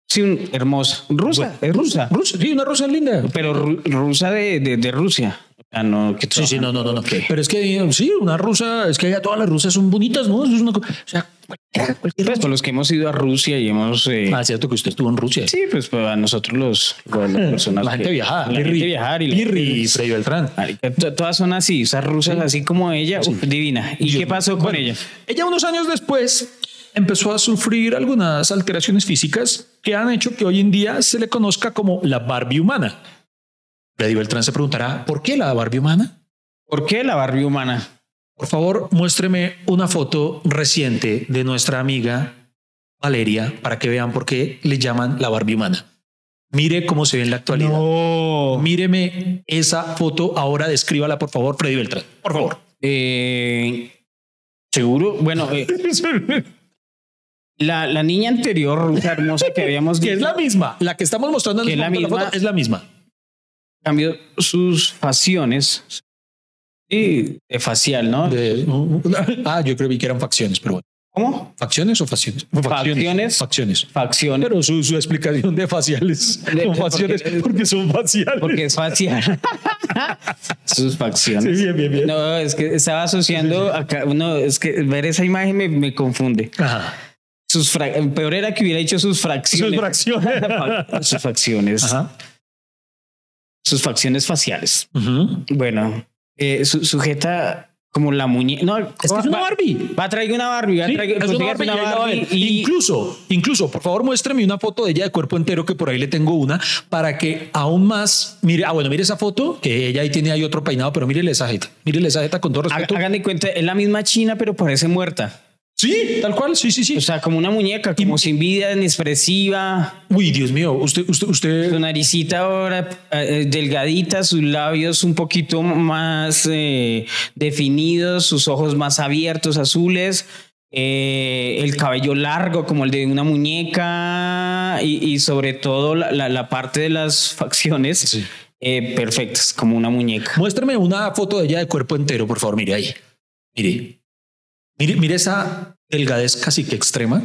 sí, un, hermosa, rusa, es rusa, Rusa, sí, una rusa linda. pero ru- rusa de, de, de Rusia. Ah, no, que Sí, sí, no, no, no, no. Pero es que sí, una rusa, es que ya todas las rusas son bonitas, ¿no? Eso es una o sea, cualquier Pues por los que hemos ido a Rusia y hemos... eh, Ah, cierto que usted estuvo en Rusia. Sí, pues, pues, a nosotros los, los- las personas La gente que- viajada. la gente viajar y la- Pirri y Freddy Beltrán. Todas son así, esas rusas así como ella, uf, divina. ¿Y qué pasó con Bueno, ella? Ella unos años después empezó a sufrir algunas alteraciones físicas que han hecho que hoy en día se le conozca como la Barbie humana. Freddy Beltrán se preguntará, ¿por qué la Barbie humana? ¿Por qué la Barbie humana? Por favor, muéstreme una foto reciente de nuestra amiga Valeria para que vean por qué le llaman la Barbie humana. Mire cómo se ve en la actualidad. No. Míreme esa foto ahora, descríbala por favor, Freddy Beltrán. Por favor. Eh, Seguro, bueno, eh, la, la niña anterior, la hermosa que habíamos Que es visto, la misma, la que estamos mostrando en Que el es la misma. foto es la misma. Cambió sus facciones y de facial, ¿no? De- ah, yo creo que eran facciones, pero bueno. ¿Cómo? ¿Facciones o facciones? Facciones. Facciones. Facciones. Pero su, su explicación de faciales De- son faciales porque- porque, son faciales. Porque es facial. sus Sí, facciones. bien, bien, bien. No, es que estaba asociando acá, no, es que ver esa imagen me, me confunde. Ajá. Sus fra- peor era que hubiera dicho sus fracciones. Sus fracciones. sus facciones. Ajá. Sus facciones faciales. Bueno, eh, su- sujeta como la muñeca. No, Es que es una Barbie. Va a traer una Barbie. Va a traer, una una y- Incluso, incluso, por favor, muéstrame una foto de ella de cuerpo entero, que por ahí le tengo una, para que aún más, mire, ah, bueno, mire esa foto, que ella ahí tiene ahí otro peinado, pero mírele esa jeta, mírele esa jeta con todo respeto. Hagan de cuenta, es la misma China, pero parece muerta. Sí, tal cual, sí, sí, sí. O sea, como una muñeca, como sin vida, inexpresiva. Uy, Dios mío, usted, usted, Su usted, naricita ahora eh, delgadita, sus labios un poquito más eh, definidos, sus ojos más abiertos, azules, eh, el cabello largo como el de una muñeca y, y sobre todo la, la- la parte de las facciones Sí. eh, perfectas, como una muñeca. muéstrame una foto de ella de cuerpo entero, por favor, mire ahí. Mire, mire, mire esa delgadez casi que extrema.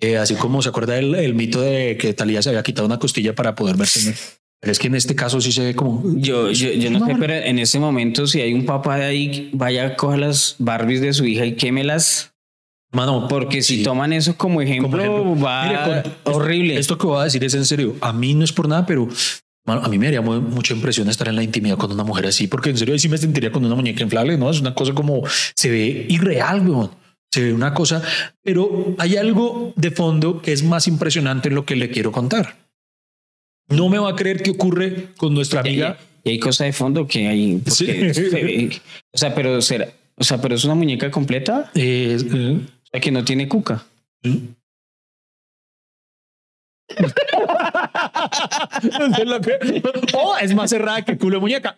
Eh, así como se acuerda el, el mito de que Talía se había quitado una costilla para poder verse. Pero es que en este caso sí se ve como Yo, yo, yo no sé, pero en ese momento, si hay un papá de ahí, vaya, coja las Barbies de su hija y quémelas. Mano, Porque si sí. toman eso como ejemplo, Como ejemplo. va Mire, con- esto- horrible. Esto que voy a decir es en serio. A mí no es por nada, pero a mí me haría mu- mucha impresión estar en la intimidad con una mujer así, porque en serio ahí sí me sentiría con una muñeca inflable, ¿no? Es una cosa como se ve irreal, weón. Se ve una cosa, pero hay algo de fondo que es más impresionante en lo que le quiero contar. No me va a creer qué ocurre con nuestra hay, amiga. y hay cosas de fondo que hay. porque Sí. se ve- o sea, pero será, o sea, pero es una muñeca completa, eh, eh, o sea, que no tiene cuca. Lo que- o es más cerrada que culo de muñeca.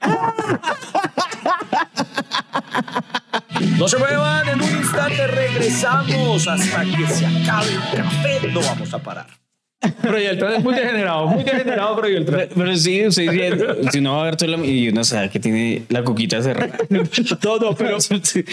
No se muevan, en un instante regresamos hasta que se acabe el café. No vamos a parar. Proyecto es muy degenerado, muy degenerado, Proyecto. Pero, pero sí, estoy diciendo, si no va a ver toda la, y uno sabe que tiene la cuquita cerrada. Todo, pero,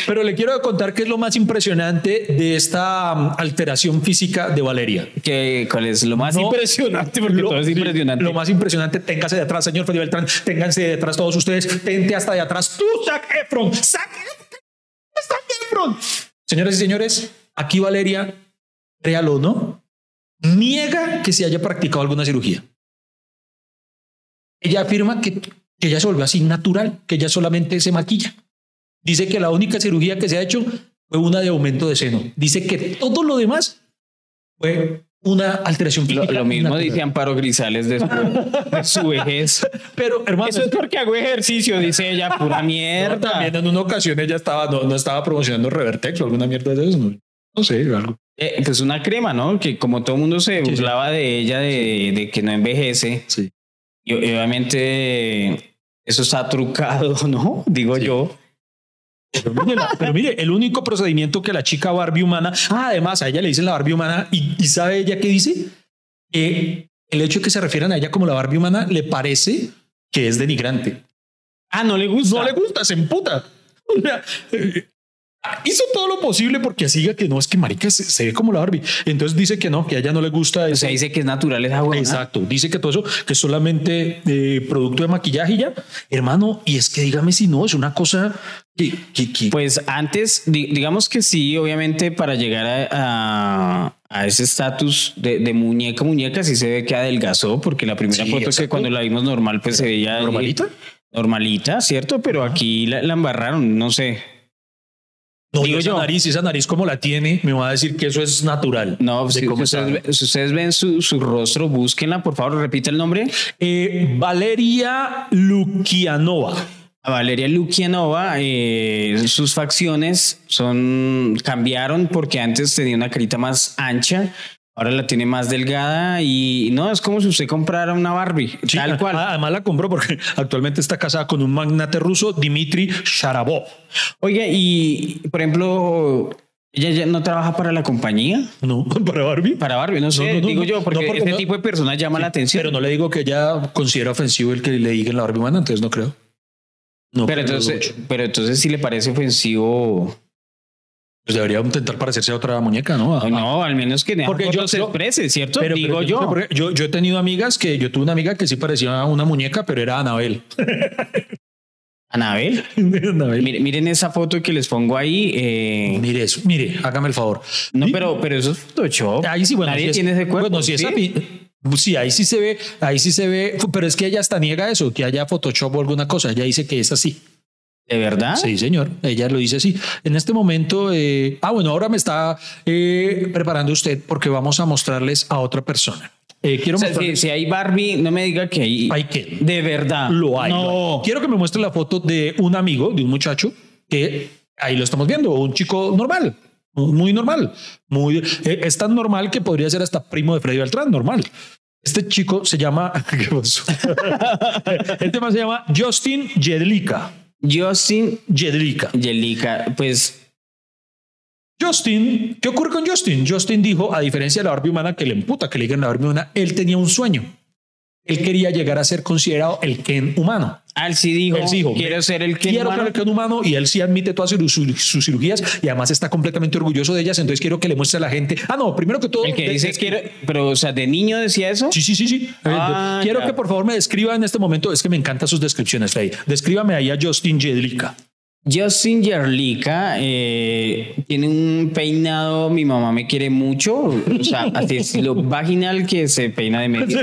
pero le quiero contar qué es lo más impresionante de esta um, alteración física de Valeria. que, ¿Cuál es lo más No, impresionante? Porque Lo- todo es sí, impresionante. Lo más impresionante, téngase de atrás, señor Freddy Beltrán, ténganse de atrás todos ustedes, tente hasta de atrás, tú, Zac Efron, Zac Zac Efron. Señoras y señores, aquí Valeria, créalo no, niega que se haya practicado alguna cirugía. Ella afirma que, que ella se volvió así natural, que ella solamente se maquilla. Dice que la única cirugía que se ha hecho fue una de aumento de seno. Dice que todo lo demás fue una alteración física. lo mismo natural. dice Amparo Grisales de su, de su vejez. Pero, hermano, Eso es porque hago ejercicio, dice ella, pura no, mierda. también en una ocasión ella estaba, no, no estaba promocionando Revertex o alguna mierda de eso. No, no sé, algo. Eh, pues una crema, ¿no? Que como todo el mundo se Sí, sí. burlaba de ella, de, de que no envejece. Sí. Y obviamente eso está trucado, ¿no? Digo yo. Pero mire, la- pero mire, el único procedimiento que la chica Barbie humana, ah, además a ella le dicen la Barbie humana y, y sabe ella qué dice, que el hecho de que se refieran a ella como la Barbie humana le parece que es denigrante. Ah, no le gusta. No le gusta, se emputa. O sea, eh, hizo todo lo posible porque así diga que no, es que marica se, se ve como la Barbie. Entonces dice que no, que a ella no le gusta. O ese- sea, dice que es natural esa huevona. Exacto, dice que todo eso, que es solamente eh, producto de maquillaje y ya, hermano, y es que dígame si no, es una cosa que, que, que- Pues antes, di- digamos que sí, obviamente para llegar a, a- a ese estatus de, de muñeca, muñeca, sí se ve que adelgazó, porque la primera Sí, foto que exacto. cuando la vimos normal, pues se veía... normalita. Normalita, ¿cierto? Pero aquí la, la embarraron, no sé. No, Digo esa yo. nariz, esa nariz como la tiene, me va a decir que eso es natural. No, de si, cómo ustedes, si ven su, su rostro, búsquenla, por favor, repite el nombre. Eh, Valeria Lukianova. Valeria Lukianova, eh, sus facciones son cambiaron porque antes tenía una carita más ancha, ahora la tiene más delgada y no es como si usted comprara una Barbie, Sí, tal cual. Además la compró porque actualmente está casada con un magnate ruso, Dmitry Sharapov. Oiga, y por ejemplo, ella ya no trabaja para la compañía, No, para Barbie. para Barbie, no sé, No, no, no, digo no, yo, porque, este tipo de personas llama la atención. Pero no le digo que ella considera ofensivo el que le digan la Barbie humana, entonces no creo. No, pero creo entonces, pero entonces si le parece ofensivo, Pues debería intentar parecerse a otra muñeca, ¿no? A- no, al menos que Porque yo- se exprese, ¿cierto? Pero, digo pero yo. yo. Yo he tenido amigas que yo tuve una amiga que sí parecía una muñeca, pero era Anabel. Anabel. Anabel. Miren, miren esa foto que les pongo ahí. eh, Mire eso, mire, hágame el favor. no, pero, pero eso es Photoshop. Ahí sí, bueno. Nadie es- tiene ese cuerpo. Bueno, sí, ¿sí? esa sí, ahí sí se ve, ahí sí se ve, pero es que ella hasta niega eso, que haya Photoshop o alguna cosa. Ella dice que es así. ¿De verdad? Sí, señor. Ella lo dice así. En este momento, eh, ah, bueno, ahora me está eh, preparando usted porque vamos a mostrarles a otra persona. Eh, quiero O sea, si, hay Barbie, no me diga que hay. Hay que. De verdad. Lo hay. No. lo hay. Quiero que me muestre la foto de un amigo, de un muchacho que ahí lo estamos viendo, un chico normal, muy normal, muy es tan normal que podría ser hasta primo de Freddy Beltrán, normal. Este chico se llama, ¿qué pasó? el tema se llama Justin Jedlica. Justin Jedlica. Yelica, pues Justin, ¿qué ocurre con Justin? Justin dijo, a diferencia de la Barbie humana que le emputa que le digan la Barbie humana, él tenía un sueño. Él quería llegar a ser considerado el Ken humano. Al sí dijo, Él sí dijo, quiero ser el que quiero ser el Ken humano y él sí admite todas sus, sus- sus cirugías y además está completamente orgulloso de ellas. Entonces quiero que le muestre a la gente. Ah, no, primero que todo. El que de- dice es- quiero, pero o sea, de niño decía eso. Sí, sí, sí, sí. Ah, Eh, quiero ya. que por favor me describa en este momento. Es que me encantan sus descripciones, Freddy. Descríbame ahí a Justin Jedlica. Justin Yerlica eh, tiene un peinado, mi mamá me quiere mucho, o sea, así estilo vaginal que se peina de medio.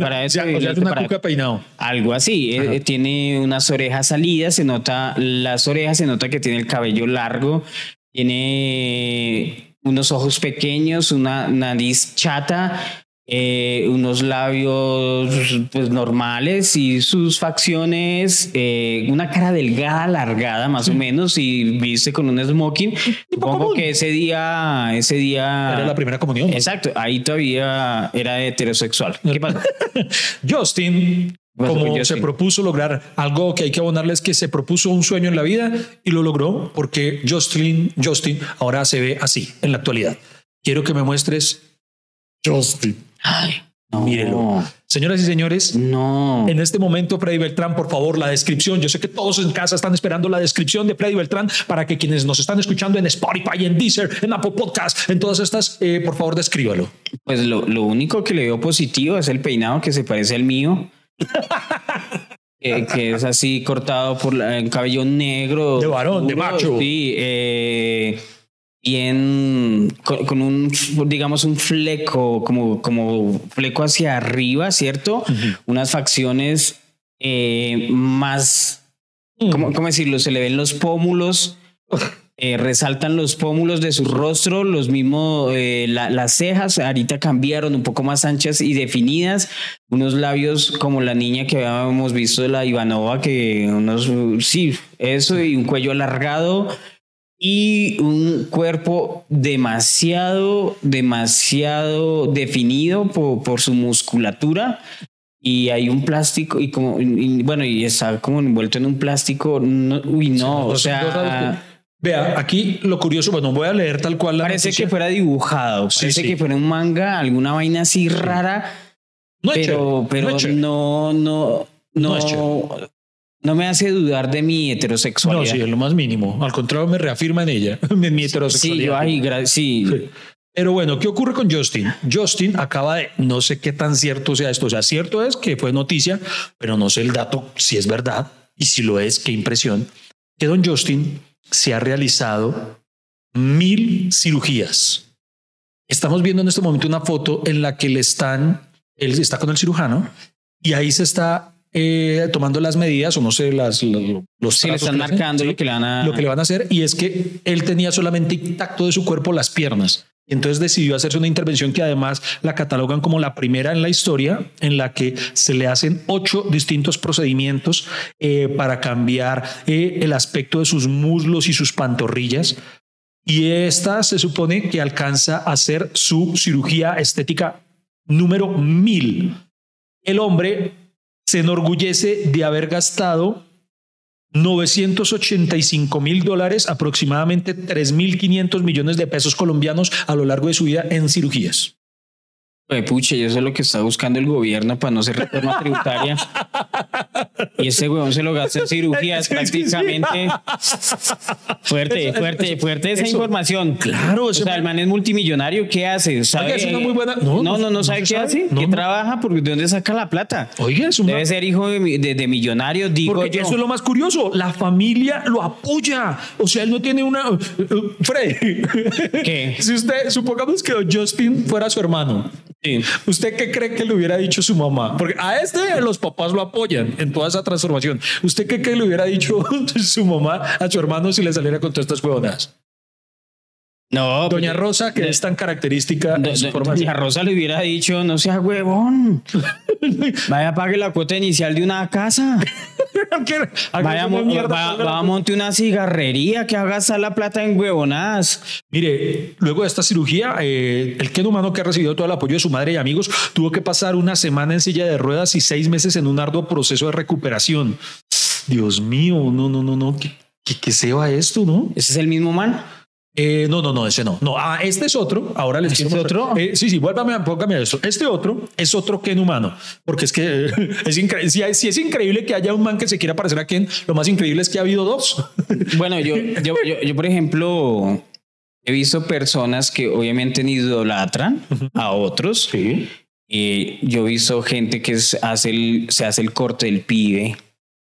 para eso, Ya, o sea, y es una para- cuca peinado. Algo así, eh, tiene unas orejas salidas, se nota, las orejas se nota que tiene el cabello largo, tiene unos ojos pequeños, una nariz chata, eh, unos labios pues normales y sus facciones, eh, una cara delgada, alargada más o menos y viste con un smoking. Supongo que ese día, ese día... Era la primera comunión. Exacto, ahí todavía era heterosexual. ¿Qué pasa? Justin, como se propuso lograr algo que hay que abonarle es que se propuso un sueño en la vida y lo logró porque Justin, Justin ahora se ve así en la actualidad. Quiero que me muestres Justin. Ay, no. Mírelo. Señoras y señores, No. en este momento, Freddy Beltrán, por favor, la descripción. Yo sé que todos en casa están esperando la descripción de Freddy Beltrán para que quienes nos están escuchando en Spotify, en Deezer, en Apple Podcast, en todas estas, eh, por favor, descríbalo. Pues lo, lo único que le veo positivo es el peinado que se parece al mío. Eh, que es así cortado por la- el cabello negro. De varón, de macho. Sí, eh, bien con, con un, digamos, un fleco, como, como fleco hacia arriba, ¿cierto? Unas facciones eh, más, ¿cómo, cómo decirlo? Se le ven los pómulos. eh, resaltan los pómulos de su rostro, los mismos, eh, la- las cejas ahorita cambiaron un poco más anchas y definidas, unos labios como la niña que habíamos visto de la Ivanova, que unos, sí, eso y un cuello alargado y un cuerpo demasiado, demasiado definido por, por su musculatura. Y hay un plástico y como, y- bueno, y está como envuelto en un plástico. No, uy, no, o sea, Vea, aquí lo curioso, bueno, voy a leer tal cual la Parece noticia. que fuera dibujado, parece sí. que fuera un manga, alguna vaina así rara, no pero, pero no no, no, No no, no, me hace dudar de mi No, heterosexualidad. sí, es lo más mínimo. Al contrario, me reafirma en ella, en mi sí, heterosexualidad. yo ahí, gra- sí. Sí. Pero bueno, ¿qué ocurre con Justin? Justin acaba de, no sé qué tan cierto sea esto, o sea, cierto es que fue noticia, pero no sé el dato si es verdad y si lo es, qué impresión, que don Justin se ha realizado mil cirugías. Estamos viendo en este momento una foto en la que le están, él está con el cirujano y ahí se está eh, tomando las medidas, o no sé, las, los, los Sí, le están marcando lo que le van a. lo que le van a hacer y es que él tenía solamente intacto de su cuerpo las piernas. Entonces decidió hacerse una intervención que además la catalogan como la primera en la historia en la que se le hacen ocho distintos procedimientos eh, para cambiar eh, el aspecto de sus muslos y sus pantorrillas. Y esta se supone que alcanza a ser su cirugía estética número mil. El hombre se enorgullece de haber gastado 985 mil dólares, aproximadamente 3.500 millones de pesos colombianos a lo largo de su vida en cirugías. Pucha, y eso es lo que está buscando el gobierno para no ser reforma tributaria. y ese huevón se lo gasta en cirugías prácticamente. Fuerte, Eso- fuerte, eso- fuerte esa eso- información. Claro, O sea, el man es multimillonario. ¿Qué hace? ¿Sabe? es una muy buena- No, no, no, sabe qué sabe. hace. No, ¿Qué no. trabaja? Porque ¿de dónde saca la plata? Oye, es una- Debe ser hijo de, de, de millonario, digo Porque yo. eso es lo más curioso. La familia lo apoya. O sea, él no tiene una. Freddy. ¿Qué? Si usted, supongamos que Justin fuera su hermano. Sí. ¿Usted qué cree que le hubiera dicho su mamá? Porque a este los papás lo apoyan en toda esa transformación. ¿Usted qué, le hubiera dicho su mamá a su hermano si le saliera con todas estas huevonas? No, Doña pues, Rosa, que es tan característica en su forma. Doña Rosa le hubiera dicho, no sea huevón. Vaya, pague la cuota inicial de una casa. Vaya, mo- va, va a monte una cigarrería que haga la plata en huevonadas. Mire, luego de esta cirugía, eh, el Ken humano que ha recibido todo el apoyo de su madre y amigos tuvo que pasar una semana en silla de ruedas y seis meses en un arduo proceso de recuperación. Dios mío, no, no, no, no. ¿Qué, qué, qué se va esto, no? ¿Ese es el mismo man? Eh, no, no, no, ese no. No, ah, este es otro. Ahora les ¿Este otro? Eh, sí, sí, vuélvame, póngame esto. Este otro es otro Ken humano, porque es que es increíble. Si, es increíble que haya un man que se quiera parecer a Ken, lo más increíble es que ha habido dos. Bueno, yo, yo, yo, yo, por ejemplo, he visto personas que obviamente idolatran a otros. Sí. Eh, yo he visto gente que es- hace el, se hace el corte del pibe,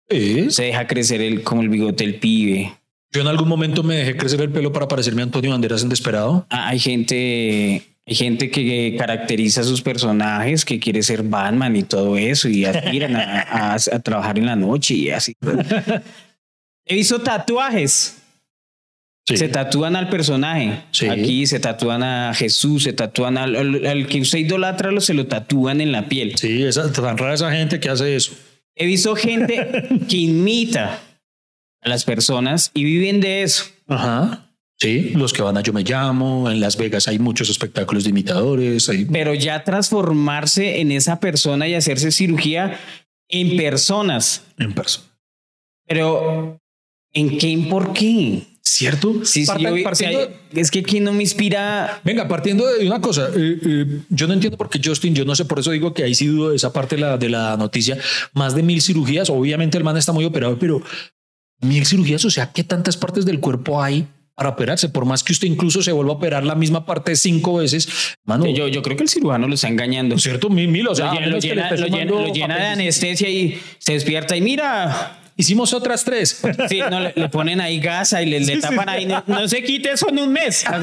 se deja crecer el, como el bigote del pibe. Yo en algún momento me dejé crecer el pelo para parecerme a Antonio Banderas en Desperado. Ah, Hay gente, hay gente que caracteriza a sus personajes, que quiere ser Batman y todo eso, y aspiran a, a- a trabajar en la noche y así. He visto tatuajes. Sí. Se tatúan al personaje. Sí. Aquí se tatúan a Jesús, se tatúan al, al- al que usted idolatra, lo- se lo tatúan en la piel. Sí, esa, tan rara esa gente que hace eso. He visto gente que imita a las personas y viven de eso. Ajá. Sí, los que van a Yo Me Llamo, en Las Vegas hay muchos espectáculos de imitadores. Hay... pero ya transformarse en esa persona y hacerse cirugía en personas. En persona. Pero, ¿en qué y por qué? ¿Cierto? Sí, sí, Parta- yo vi- o partiendo- sea, es que aquí no me inspira. Venga, partiendo de una cosa, eh, eh, yo no entiendo por qué Justin, yo no sé, por eso digo que ahí sí dudo de esa parte de la, de la noticia, más de mil cirugías, obviamente el man está muy operado, pero mil cirugías, o sea, ¿qué tantas partes del cuerpo hay para operarse? Por más que usted incluso se vuelva a operar la misma parte cinco veces, mano, Yo, yo creo que el cirujano lo está engañando. ¿cierto? Mil, mil, o sea, Lo llena, lo menos que le llena- esté lo llena- sumando lo llena de anestesia y se despierta y mira. Hicimos otras tres. Sí, no, le, le ponen ahí gasa y le, le Sí, tapan sí. ahí. No, no se quite eso en un mes.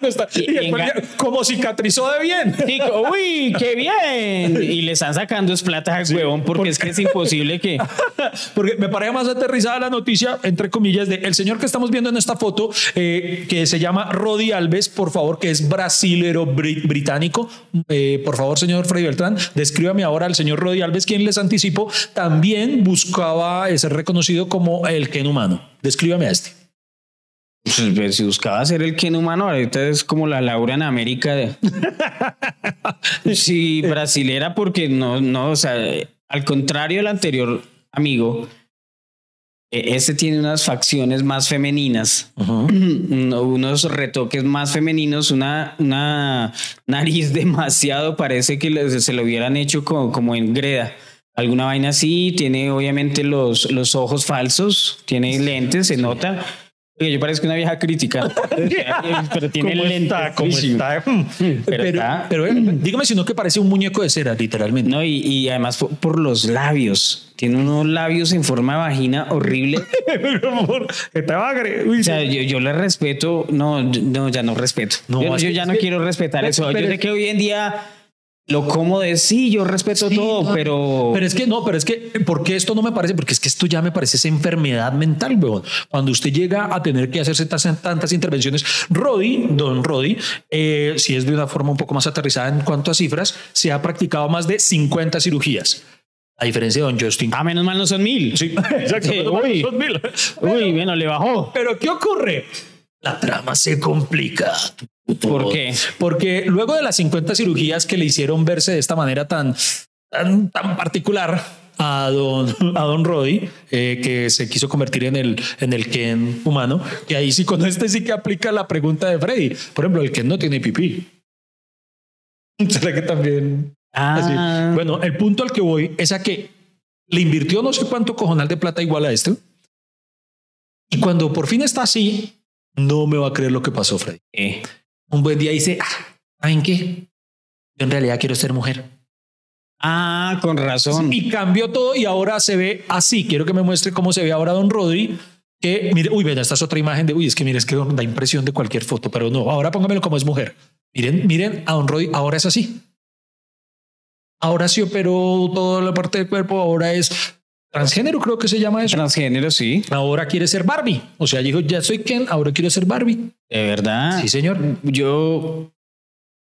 No está- y Y- ya, como cicatrizó de bien. Sí, uy, qué bien. Y le están sacando es plata al huevón porque es que es imposible que. Porque me parece más aterrizada la noticia, entre comillas, de el señor que estamos viendo en esta foto, eh, que se llama Rodi Alves, por favor, que es brasilero bri- británico. Eh, por favor, señor Freddy Beltrán, descríbame ahora al señor Rodi Alves, quien les anticipo, también buscaba eh, ser reconocido como el Ken humano. Descríbame a este. Pues, si buscaba ser el Ken humano, ahorita es como la Laura en América. de- Sí, brasilera, porque no, no, o sea, al contrario del anterior amigo, este tiene unas facciones más femeninas, uno- unos retoques más femeninos, una, una nariz demasiado, parece que se lo hubieran hecho como, como en greda. Alguna vaina así, tiene obviamente los, los ojos falsos, tiene lentes, se nota. Oye, yo parezco una vieja crítica, pero tiene ¿Cómo lentes. está? ¿Cómo está? Pero Pero, pero, eh, dígame si no que parece un muñeco de cera, literalmente. No, y, y además por, por los labios. Tiene unos labios en forma de vagina horrible. O sea, yo, yo le respeto. No, no, ya no respeto. No, yo, yo ya no quiero respetar eso. yo sé que hoy en día lo cómodo es, sí, yo respeto Sí, todo, no, pero... Pero es que no, pero es que, ¿por qué esto no me parece? Porque es que esto ya me parece esa enfermedad mental, weón. Cuando usted llega a tener que hacerse tantas, intervenciones, Rodi, don Rodi, eh, si es de una forma un poco más aterrizada en cuanto a cifras, se ha practicado más de 50 cirugías. A diferencia de don Justin. Ah, menos mal no son mil. Sí, exacto. Sí, uy. son mil. Uy, bueno, le bajó. Pero ¿qué ocurre? La trama se complica. ¿Por qué? Porque luego de las 50 cirugías que le hicieron verse de esta manera tan, tan, tan particular a don, a don Roddy, eh, que se quiso convertir en el, en el Ken humano, que ahí sí con este sí que aplica la pregunta de Freddy. Por ejemplo, el Ken no tiene pipí. ¿Será que también? Así. Ah, Bueno, el punto al que voy es a que le invirtió no sé cuánto cojonal de plata igual a esto. Y cuando por fin está así, no me va a creer lo que pasó, Freddy. eh, Un buen día dice, ah, ¿saben qué? Yo en realidad quiero ser mujer. ah, con razón. Y cambió todo y ahora se ve así. Quiero que me muestre cómo se ve ahora don Rodri. Que mire, uy, ven, esta es otra imagen de, uy, es que mire, es que da impresión de cualquier foto, pero no, ahora póngamelo como es mujer. Miren, miren a don Rodri, ahora es así. Ahora se operó toda la parte del cuerpo, ahora es transgénero, creo que se llama eso. Transgénero, sí. Ahora quiere ser Barbie. O sea, dijo, ya soy Ken, ahora quiero ser Barbie. De verdad. Sí, señor. Yo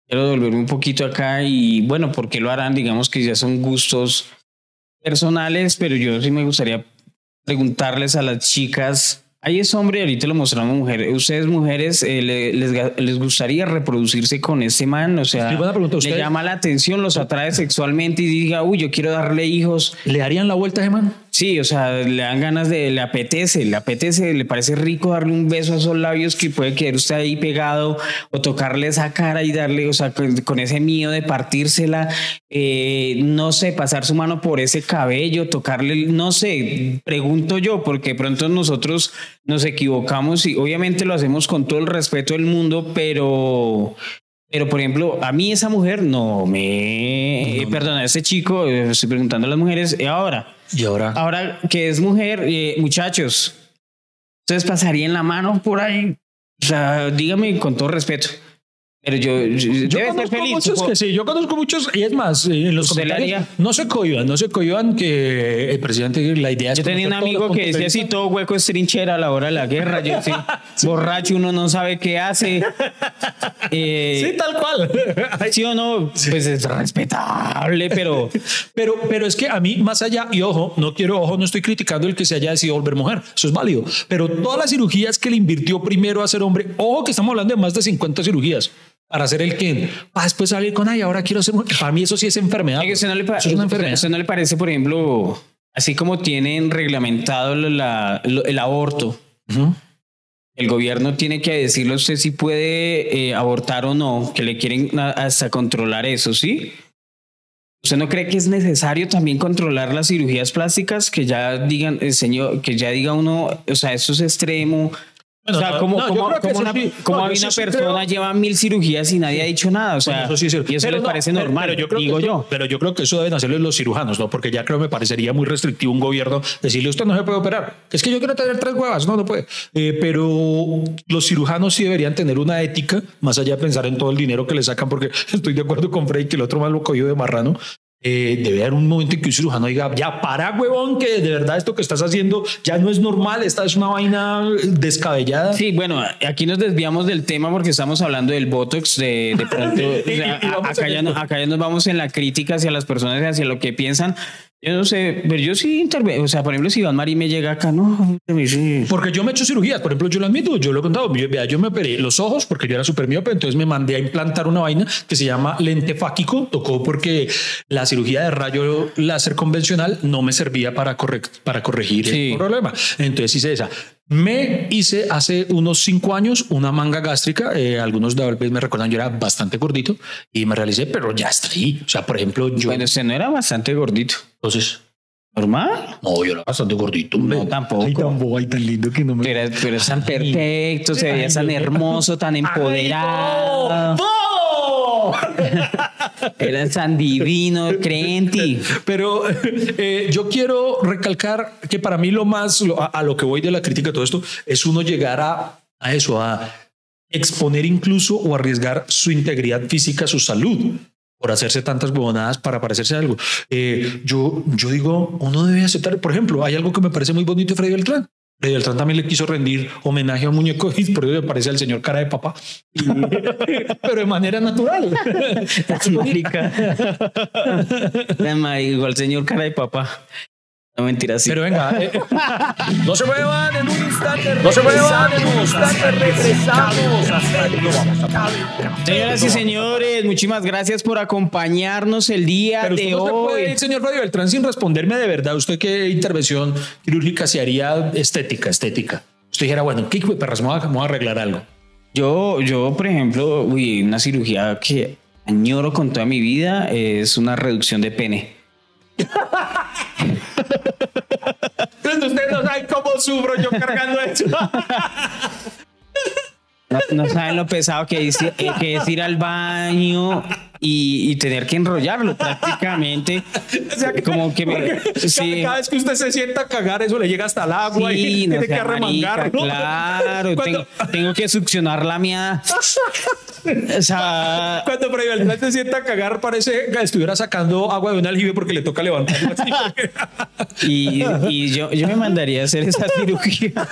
quiero devolverme un poquito acá y bueno, ¿por qué lo harán? Digamos que ya son gustos personales, pero yo sí me gustaría preguntarles a las chicas, ahí es hombre ahorita lo mostramos mujer, ¿ustedes mujeres eh, le- les, les gustaría reproducirse con ese man? O sea, le ¿Usted- llama la atención, los atrae sexualmente y diga, uy, yo quiero darle hijos. ¿Le darían la vuelta a ese man? Sí, o sea, le dan ganas de, le apetece, le apetece, le parece rico darle un beso a esos labios que puede quedar usted ahí pegado o tocarle esa cara y darle, o sea, con, con ese miedo de partírsela, eh, no sé, pasar su mano por ese cabello, tocarle, no sé, pregunto yo, porque pronto nosotros nos equivocamos y obviamente lo hacemos con todo el respeto del mundo, pero... Pero, por ejemplo, a mí esa mujer no me... Perdona, ese chico, eh, estoy preguntando a las mujeres, ¿y ahora? Y ahora. Ahora que es mujer, eh, muchachos, ustedes pasarían la mano por ahí. O sea, dígame con todo respeto. Pero yo, yo, conozco feliz. muchos que sí, yo conozco muchos y es más, eh, en los ¿Usted le comentarios no se cohiban, no se cohiban que el presidente, la idea es Yo tenía un amigo que decía así, todo hueco es trinchera a la hora de la guerra. Yo sí, borracho, uno no sabe qué hace. Eh, Sí, tal cual. ¿Sí o no? Pues es respetable, pero Pero, pero es que a mí, más allá, y ojo, no quiero, ojo, no estoy criticando el que se haya decidido volver mujer, eso es válido, pero todas las cirugías que le invirtió primero a ser hombre, ojo que estamos hablando de más de 50 cirugías para hacer el Ken, para después salir con, ay, ahora quiero ser mujer. Para mí eso sí es enfermedad. ¿usted no, le Eso es una enfermedad. ¿usted no le parece, por ejemplo, así como tienen reglamentado la- lo- el aborto? Ujú. El gobierno tiene que decirle a usted si puede eh, abortar o no, que le quieren hasta controlar eso, ¿sí? ¿Usted no cree que es necesario también controlar las cirugías plásticas? Que ya digan, el señor, que ya diga uno, o sea, esto es extremo. Bueno, o sea, como, no, como- que como una, sí- como no, una persona creo- lleva mil cirugías y nadie ha dicho nada, o sea, Bueno, eso sí es cierto. y eso Pero les no, parece normal, pero yo creo que digo eso- yo. Pero yo creo que eso deben hacerlo los cirujanos, ¿no? Porque ya creo que me parecería muy restrictivo un gobierno decirle usted no se puede operar. Es que yo quiero tener tres huevas, no, no puede. Eh, pero los cirujanos sí deberían tener una ética, más allá de pensar en todo el dinero que le sacan, porque estoy de acuerdo con Frey que el otro más lo cogió de marrano. Eh, debe haber un momento en que un cirujano diga, ya para, huevón, que de verdad esto que estás haciendo ya no es normal, esta es una vaina descabellada. Sí, bueno, aquí nos desviamos del tema porque estamos hablando del Botox, de, de pronto, o Y- sea, y- y vamos acá, ya, acá ya nos vamos en la crítica hacia las personas, hacia lo que piensan. Yo no sé, pero yo sí intervengo, o sea, por ejemplo, si Iván Marín me llega acá, no. Porque yo me he hecho cirugías, por ejemplo, yo lo admito, yo lo he contado. Yo, me operé los ojos porque yo era súper miope, entonces me mandé a implantar una vaina que se llama lente fáquico. Tocó porque la cirugía de rayo láser convencional no me servía para, para corregir Sí. el problema. Entonces hice esa. Me hice hace unos cinco años una manga gástrica. eh, algunos de vez me recuerdan, yo era bastante gordito y me realicé, pero ya está ahí. O sea, por ejemplo, yo. Bueno, usted no era bastante gordito. entonces, ¿Normal? no, yo era bastante gordito. hombre. No, tampoco. Ay, tan bobo, ay, tan lindo que no me. Pero, pero es tan perfecto, se veía tan hermoso, tan empoderado, ¡Bobo! era tan divino, creenti. Pero eh, yo quiero recalcar que para mí lo más, a, lo que voy de la crítica todo esto, es uno llegar a, a eso, a exponer incluso o arriesgar su integridad física, su salud, por hacerse tantas huevonadas para parecerse a algo. Eh, yo, yo digo, uno debe aceptar, por ejemplo, hay algo que me parece muy bonito de Freddy Beltrán. Beltrán también le quiso rendir homenaje a un muñeco y por eso le parece al señor cara de papá, pero de manera natural. Marica. Igual señor cara de papá. No mentira, sí. Pero venga, eh, No se muevan en un instante. No se muevan en un instante. Regresamos. Señoras y señores, muchísimas gracias por acompañarnos el día pero usted de no se puede hoy. ir, señor Freddy Beltrán, sin responderme de verdad. ¿Usted qué intervención quirúrgica se haría estética, estética? Usted dijera, bueno, ¿qué perras? Me voy a- me voy a arreglar algo. Yo, yo, por ejemplo, uy, una cirugía que añoro con toda mi vida es una reducción de pene. Pero usted no sabe cómo sufro yo cargando eso. No, no saben lo pesado que es, que es ir al baño y, y tener que enrollarlo prácticamente. O sea, que- como que me, porque sí. Cada vez que usted se sienta a cagar, eso le llega hasta el agua y Sí, no tiene que arremangarlo. claro, Cuando, tengo, tengo que succionar la mía. O sea, cuando Freddy se sienta a cagar, parece que estuviera sacando agua de un aljibe porque le toca y, y yo, yo me mandaría a hacer esa cirugía.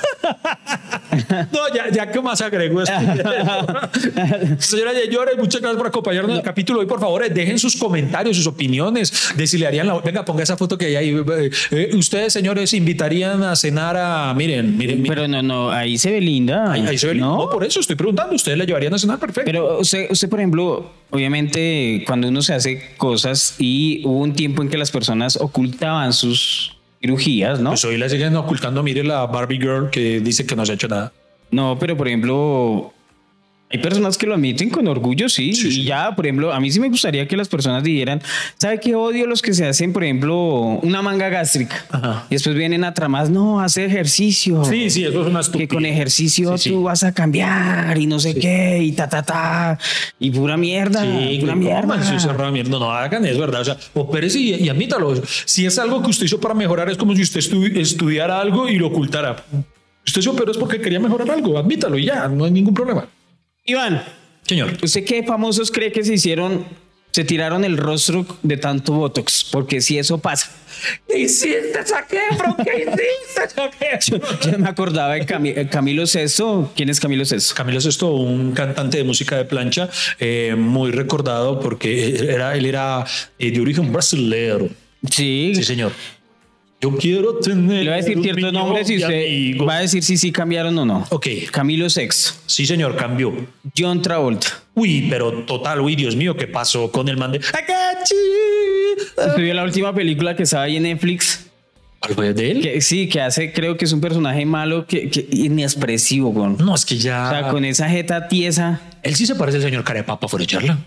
No, ya, ya que más agrego esto. Señora Yeyores, muchas gracias por acompañarnos en el capítulo. Hoy, por favor, dejen sus comentarios, sus opiniones de si le harían la. Venga, ponga esa foto que hay ahí. Eh, eh, ustedes, señores, invitarían a cenar a. Miren, miren, miren. Pero no, no, ahí se ve linda. Ahí, ahí se ve ¿no? no, por eso estoy preguntando. ¿Ustedes la llevarían a cenar? Perfecto. Pero usted, usted, por ejemplo, obviamente cuando uno se hace cosas y hubo un tiempo en que las personas ocultaban sus cirugías, ¿no? Pues hoy la siguen ocultando. Mire la Barbie Girl que dice que no se ha hecho nada. No, pero por ejemplo, hay personas que lo admiten con orgullo, sí. Sí, y ya, por ejemplo, a mí sí me gustaría que las personas dijeran, ¿sabe qué odio los que se hacen, por ejemplo, una manga gástrica? Ajá. Y después vienen atrás, más, no, hace ejercicio. Sí, sí, eso es una Que estupidez. con ejercicio Sí, tú vas a cambiar y no sé qué, y ta, ta, ta, y pura mierda, Sí, pura no, mierda. man, mierda, no hagan, es verdad. O sea, opérese y, y admítalo. Si es algo que usted hizo para mejorar, es como si usted estu- estudiara algo y lo ocultara. Usted se operó es porque quería mejorar algo, admítalo y ya, no hay ningún problema. Iván, Señor. ¿usted qué famosos cree que se hicieron, se tiraron el rostro de tanto Botox? Porque si eso pasa. ¿Qué hiciste, Saquefro? ¿Qué hiciste, Saquefro? Yo, yo me acordaba de eh, Camilo Sesto. ¿Quién es Camilo Sesto? Camilo Sesto, un cantante de música de plancha, eh, muy recordado porque era, él era eh, de origen brasileño. Sí. Sí, señor. Yo quiero tener. Le voy a decir ciertos nombres y usted amigos. va a decir si sí cambiaron o no. Ok. Camilo Sexto, Sí, señor, cambió. John Travolta. Uy, pero total, uy, Dios mío, ¿qué pasó con el man de? ¿Usted vio la última película que estaba ahí en Netflix? ¿Cuál fue de él? Que sí, que hace, creo que es un personaje malo, que, que inexpresivo, con. No, es que ya. O sea, con esa jeta tiesa. Él sí se parece al señor Carepapa fuera de charla.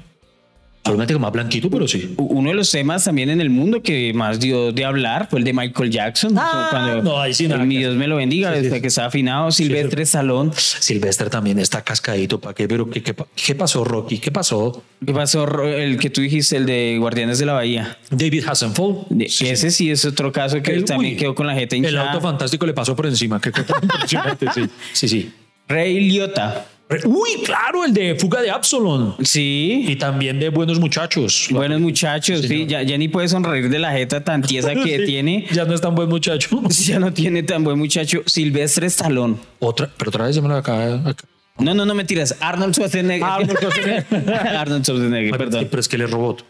Solamente que más blanquito, pero sí. Uno de los temas también en el mundo que más dio de hablar fue el de Michael Jackson. Ah, cuando no, ahí sí nada el mi Dios me lo bendiga, Sí, sí. desde que está afinado, Silvestre Salón. Silvestre también está cascadito, ¿para qué? Pero ¿qué, qué, pa- qué pasó, Rocky? ¿Qué pasó? ¿Qué pasó? El que tú dijiste, el de Guardianes de la Bahía. David Sí, ese sí es otro caso que El- también uy, quedó con la jeta El hinchada. auto fantástico le pasó por encima. Qué cosa impresionante, sí. Sí, sí. Rey Liotta. Uy, claro, el de Fuga de Absalon. Sí. Y también de Buenos Muchachos. Buenos muchachos, sí, ya, ya ni puede sonreír de la jeta tan tiesa que Sí, tiene. Ya no es tan buen muchacho. Ya no tiene tan buen muchacho. Silvestre Stallone. Otra, pero otra vez ya me lo acaba acá. No, no, no mentiras. Arnold Schwarzenegger. Arnold Schwarzenegger. Arnold Schwarzenegger, perdón. Pero es que él es robot.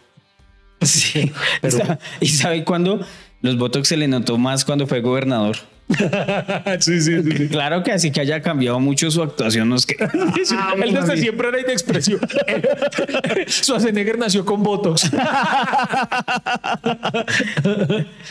Sí. ¿Y sa- ¿Y sabe cuándo? Los Botox se le notó más cuando fue gobernador. sí, sí, sí. Claro que así que haya cambiado mucho su actuación. No es que... Él desde siempre era inexpresivo. Schwarzenegger nació con Botox.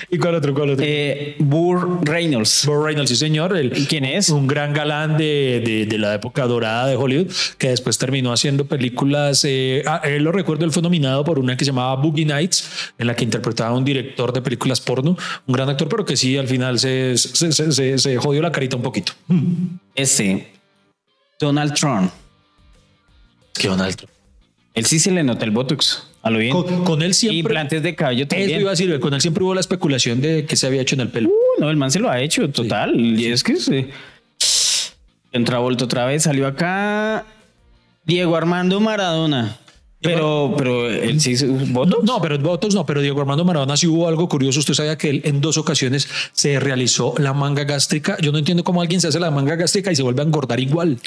¿Y cuál otro? ¿Cuál otro? Eh, Burr Reynolds. Burt Reynolds, sí, señor. El, ¿Quién es? Un gran galán de, de- de la época dorada de Hollywood, que después terminó haciendo películas. eh, ah, él lo recuerdo, él fue nominado por una que se llamaba Boogie Nights, en la que interpretaba a un director de películas porno, un gran actor, pero que sí al final se, se, se- se- se jodió la carita un poquito. Este. Donald Trump. Que Donald Trump. Él sí se le nota el Botox. A lo bien. Con, con él siempre. implantes de cabello Eso también. iba a decir, con él siempre hubo la especulación de que se había hecho en el pelo. Uh, no, el man se lo ha hecho, total. Y es que sí. John Travolta otra vez salió acá. Diego Armando Maradona. Pero, pero él sí votos. No, pero Botox no, pero Diego Armando Maradona sí hubo algo curioso. Usted sabía que él en dos ocasiones se realizó la manga gástrica. Yo no entiendo cómo alguien se hace la manga gástrica y se vuelve a engordar igual.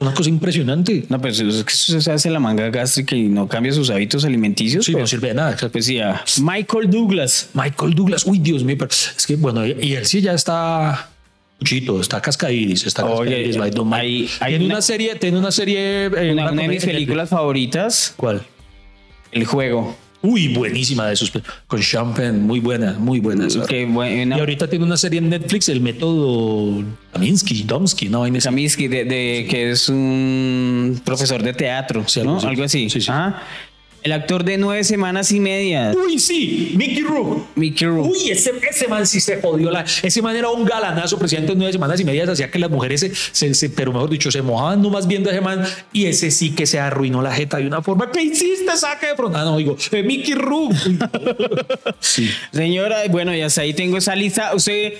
Una cosa impresionante. No, pues es que eso se hace la manga gástrica y no cambia sus hábitos alimenticios. Sí, pues, no sirve de nada. pues sí, Michael Douglas. Michael Douglas, uy, Dios mío, pero es que bueno, y él sí ya está Chito, está Cascadidis, está Oye, Cascadidis, by Mike. hay- hay tiene una- una, serie, tiene una serie. eh, Una, una de mis películas favoritas, ¿Cuál? El Juego. Uy, buenísima de esos. Con Champagne, muy buena, muy buena. Que buena. Y ahorita tiene una serie en Netflix, el método Kaminsky, Domsky, no. Kaminsky, de, de- que es un profesor de teatro, Sí, ¿no? algo así. Algo así. Sí, sí. Ajá. El actor de nueve semanas y media, Uy, sí, Mickey Rourke. Mickey Rourke. Uy, ese, ese man sí se jodió. La, ese man era un galanazo, presidente de nueve semanas y media. Hacía que las mujeres, se, se- se- pero mejor dicho, se mojaban nomás viendo a ese man. Y ese sí que se arruinó la jeta de una forma. ¿Qué hiciste? Saque de pronto. Ah, no, digo, eh, Mickey Rourke. Sí. Señora, bueno, ya hasta ahí tengo esa lista. ¿Usted,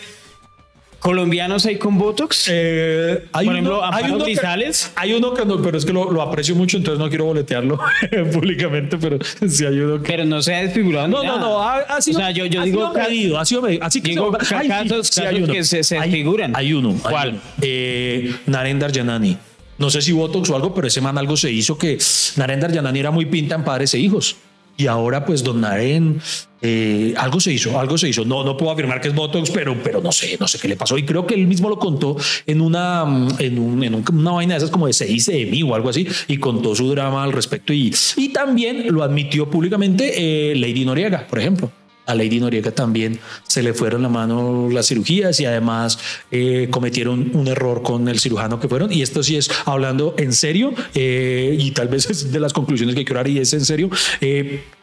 colombianos hay con Botox? Eh, hay Por ejemplo, uno- hay Amparo uno que- hay uno que no, pero es que lo, lo aprecio mucho, entonces no quiero boletearlo públicamente, pero sí hay uno que. Pero no se ha desfigurado. No, no, no, ha, ha sido. O sea, yo, yo ha digo. sido medido, ha sido medido. Así que Digo, se- sí, casos- hay casos uno. que se- se Hay- desfiguran. Hay uno. hay ¿Cuál? uno. Eh, Narendra Yanani. No sé si Botox o algo, pero ese man algo se hizo que Narendra Yanani era muy pinta en padres e hijos. Y ahora, pues, don Naren, eh, algo se hizo, algo se hizo. No, no puedo afirmar que es Botox, pero, pero no sé, no sé qué le pasó. Y creo que él mismo lo contó en una, en, un- en un- una vaina de esas como de se dice de mí o algo así, y contó su drama al respecto. Y, y también lo admitió públicamente eh, Lady Noriega, por ejemplo. A Lady Noriega también se le fueron la mano las cirugías y además eh, cometieron un error con el cirujano que fueron. Y esto sí es hablando en serio eh, y tal vez es de las conclusiones que quiero dar y es en serio.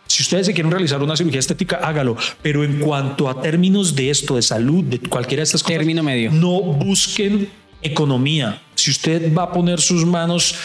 Si ustedes se quieren realizar una cirugía estética, hágalo. Pero en cuanto a términos de esto, de salud, de cualquiera de estas cosas, Término medio. no busquen economía. Si usted va a poner sus manos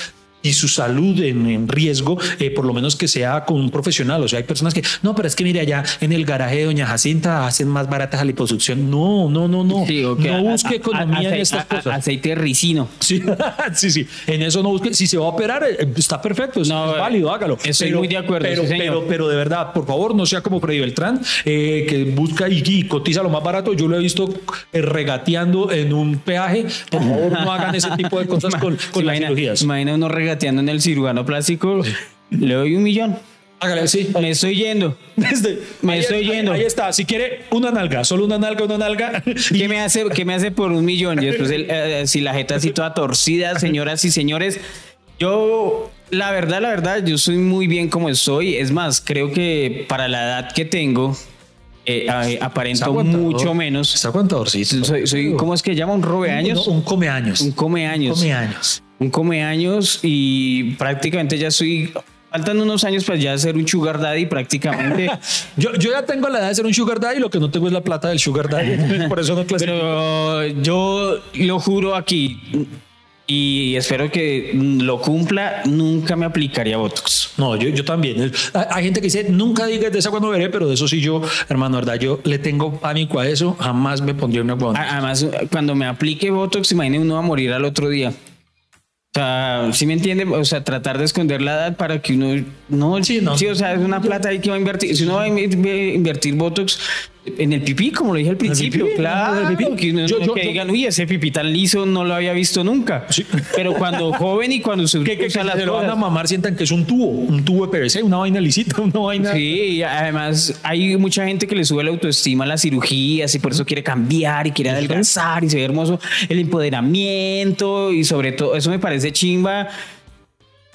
y su salud en, en riesgo, eh, por lo menos que sea con un profesional. O sea, hay personas que, no, pero es que mire, allá en el garaje de Doña Jacinta hacen más baratas la liposucción. No, no, no, no. Sí. No busque A- a- economía en estas a- cosas. Aceite de ricino. Sí, sí, sí. En eso no busque. Si se va a operar, eh, está perfecto, es, No, es válido, hágalo. estoy muy de acuerdo, Pero, sí, señor. pero, pero de verdad, por favor, no sea como Freddy Beltrán, eh, que busca y, y cotiza lo más barato. Yo lo he visto eh, regateando en un peaje. Por favor, no hagan ese tipo de cosas con, ¿Se con las imagina- cirugías. Imagina uno regateando en el cirujano plástico. Le doy un millón. Hágale, sí. Me estoy yendo. Desde- Me ahí- estoy ahí- yendo. Ahí, está. Si quiere una nalga, solo una nalga, una nalga. ¿Qué me hace, qué me hace por un millón? Y después, el, eh, si la jeta así toda torcida, señoras y señores, yo, la verdad, la verdad, yo soy muy bien como estoy. Es más, creo que para la edad que tengo, eh, eh, aparento mucho menos. Está aguantadorcito. Soy, soy, ¿cómo es que llama? ¿Un robe años? Un, un come años. Un come años. come años. Un come años y prácticamente ya soy. Faltan unos años para ya ser un sugar daddy prácticamente. Yo, yo ya tengo la edad de ser un sugar daddy, lo que no tengo es la plata del sugar daddy. por eso no clasifico. Pero yo lo juro aquí y espero que lo cumpla, nunca me aplicaría Botox. No, yo, yo también. Hay, gente que dice, nunca digas de esa cuando veré, pero de eso sí yo, hermano, verdad, yo le tengo pánico a eso, jamás me pondría una. A- Además, cuando me aplique Botox, imagine uno va a morir al otro día. O sea, ¿sí me entiende? O sea, tratar de esconder la edad para que uno... No, Sí, no. o sea, es una plata ahí que va a invertir. Si uno va a inv- invertir Botox en el pipí, como lo dije al principio, pipí, claro, pipí. que, uno- Yo- yo- que yo- digan, uy, ese pipí tan liso no lo había visto nunca. Sí. Pero cuando joven y cuando se que, las se lo van a mamar, sientan que es un tubo, un tubo de PVC, una vaina lisita, una vaina. Sí, y además hay mucha gente que le sube la autoestima a las cirugías y por eso quiere cambiar y quiere adelgazar y se ve hermoso el empoderamiento y sobre todo eso me parece chimba,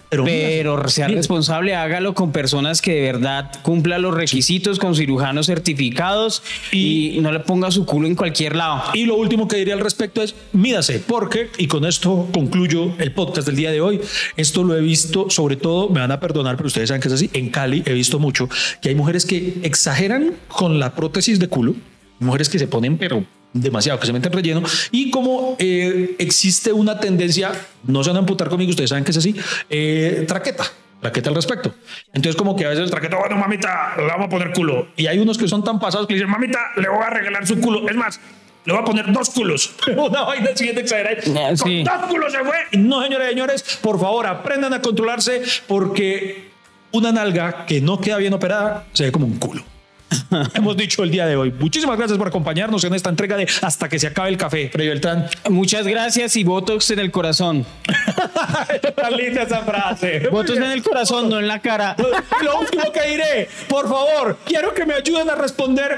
Pero, mira, sea mira, responsable, hágalo con personas que de verdad cumplan los requisitos, con cirujanos certificados y, no le ponga su culo en cualquier lado. Y lo último que diría al respecto es, mídase, porque, y con esto concluyo el podcast del día de hoy, esto lo he visto, sobre todo, me van a perdonar, pero ustedes saben que es así, en Cali he visto mucho que hay mujeres que exageran con la prótesis de culo, mujeres que se ponen, pero demasiado, que se meten relleno, y como eh, existe una tendencia, no se van a amputar conmigo, ustedes saben que es así, eh, traqueta. Traqueta al respecto. Entonces, como que a veces el traqueta, bueno, mamita, le vamos a poner culo. Y hay unos que son tan pasados que le dicen, mamita, le voy a regalar su culo. Es más, le voy a poner dos culos. Una vaina siguiente exagerada. Ah, sí. Con dos culos se fue. No, señores y señores, por favor, aprendan a controlarse porque una nalga que no queda bien operada se ve como un culo. Hemos dicho el día de hoy. Muchísimas gracias por acompañarnos en esta entrega de Hasta que se acabe el café. Freddy Beltrán. Muchas gracias y Botox en el corazón. Tan linda esa frase. Botox en el corazón, no en la cara. Lo último que diré, por favor, quiero que me ayuden a responder.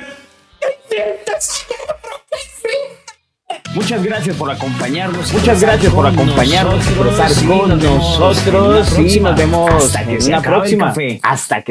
Muchas gracias por acompañarnos. Muchas gracias por acompañarnos, por estar con nosotros. Y nos vemos en una próxima. Hasta que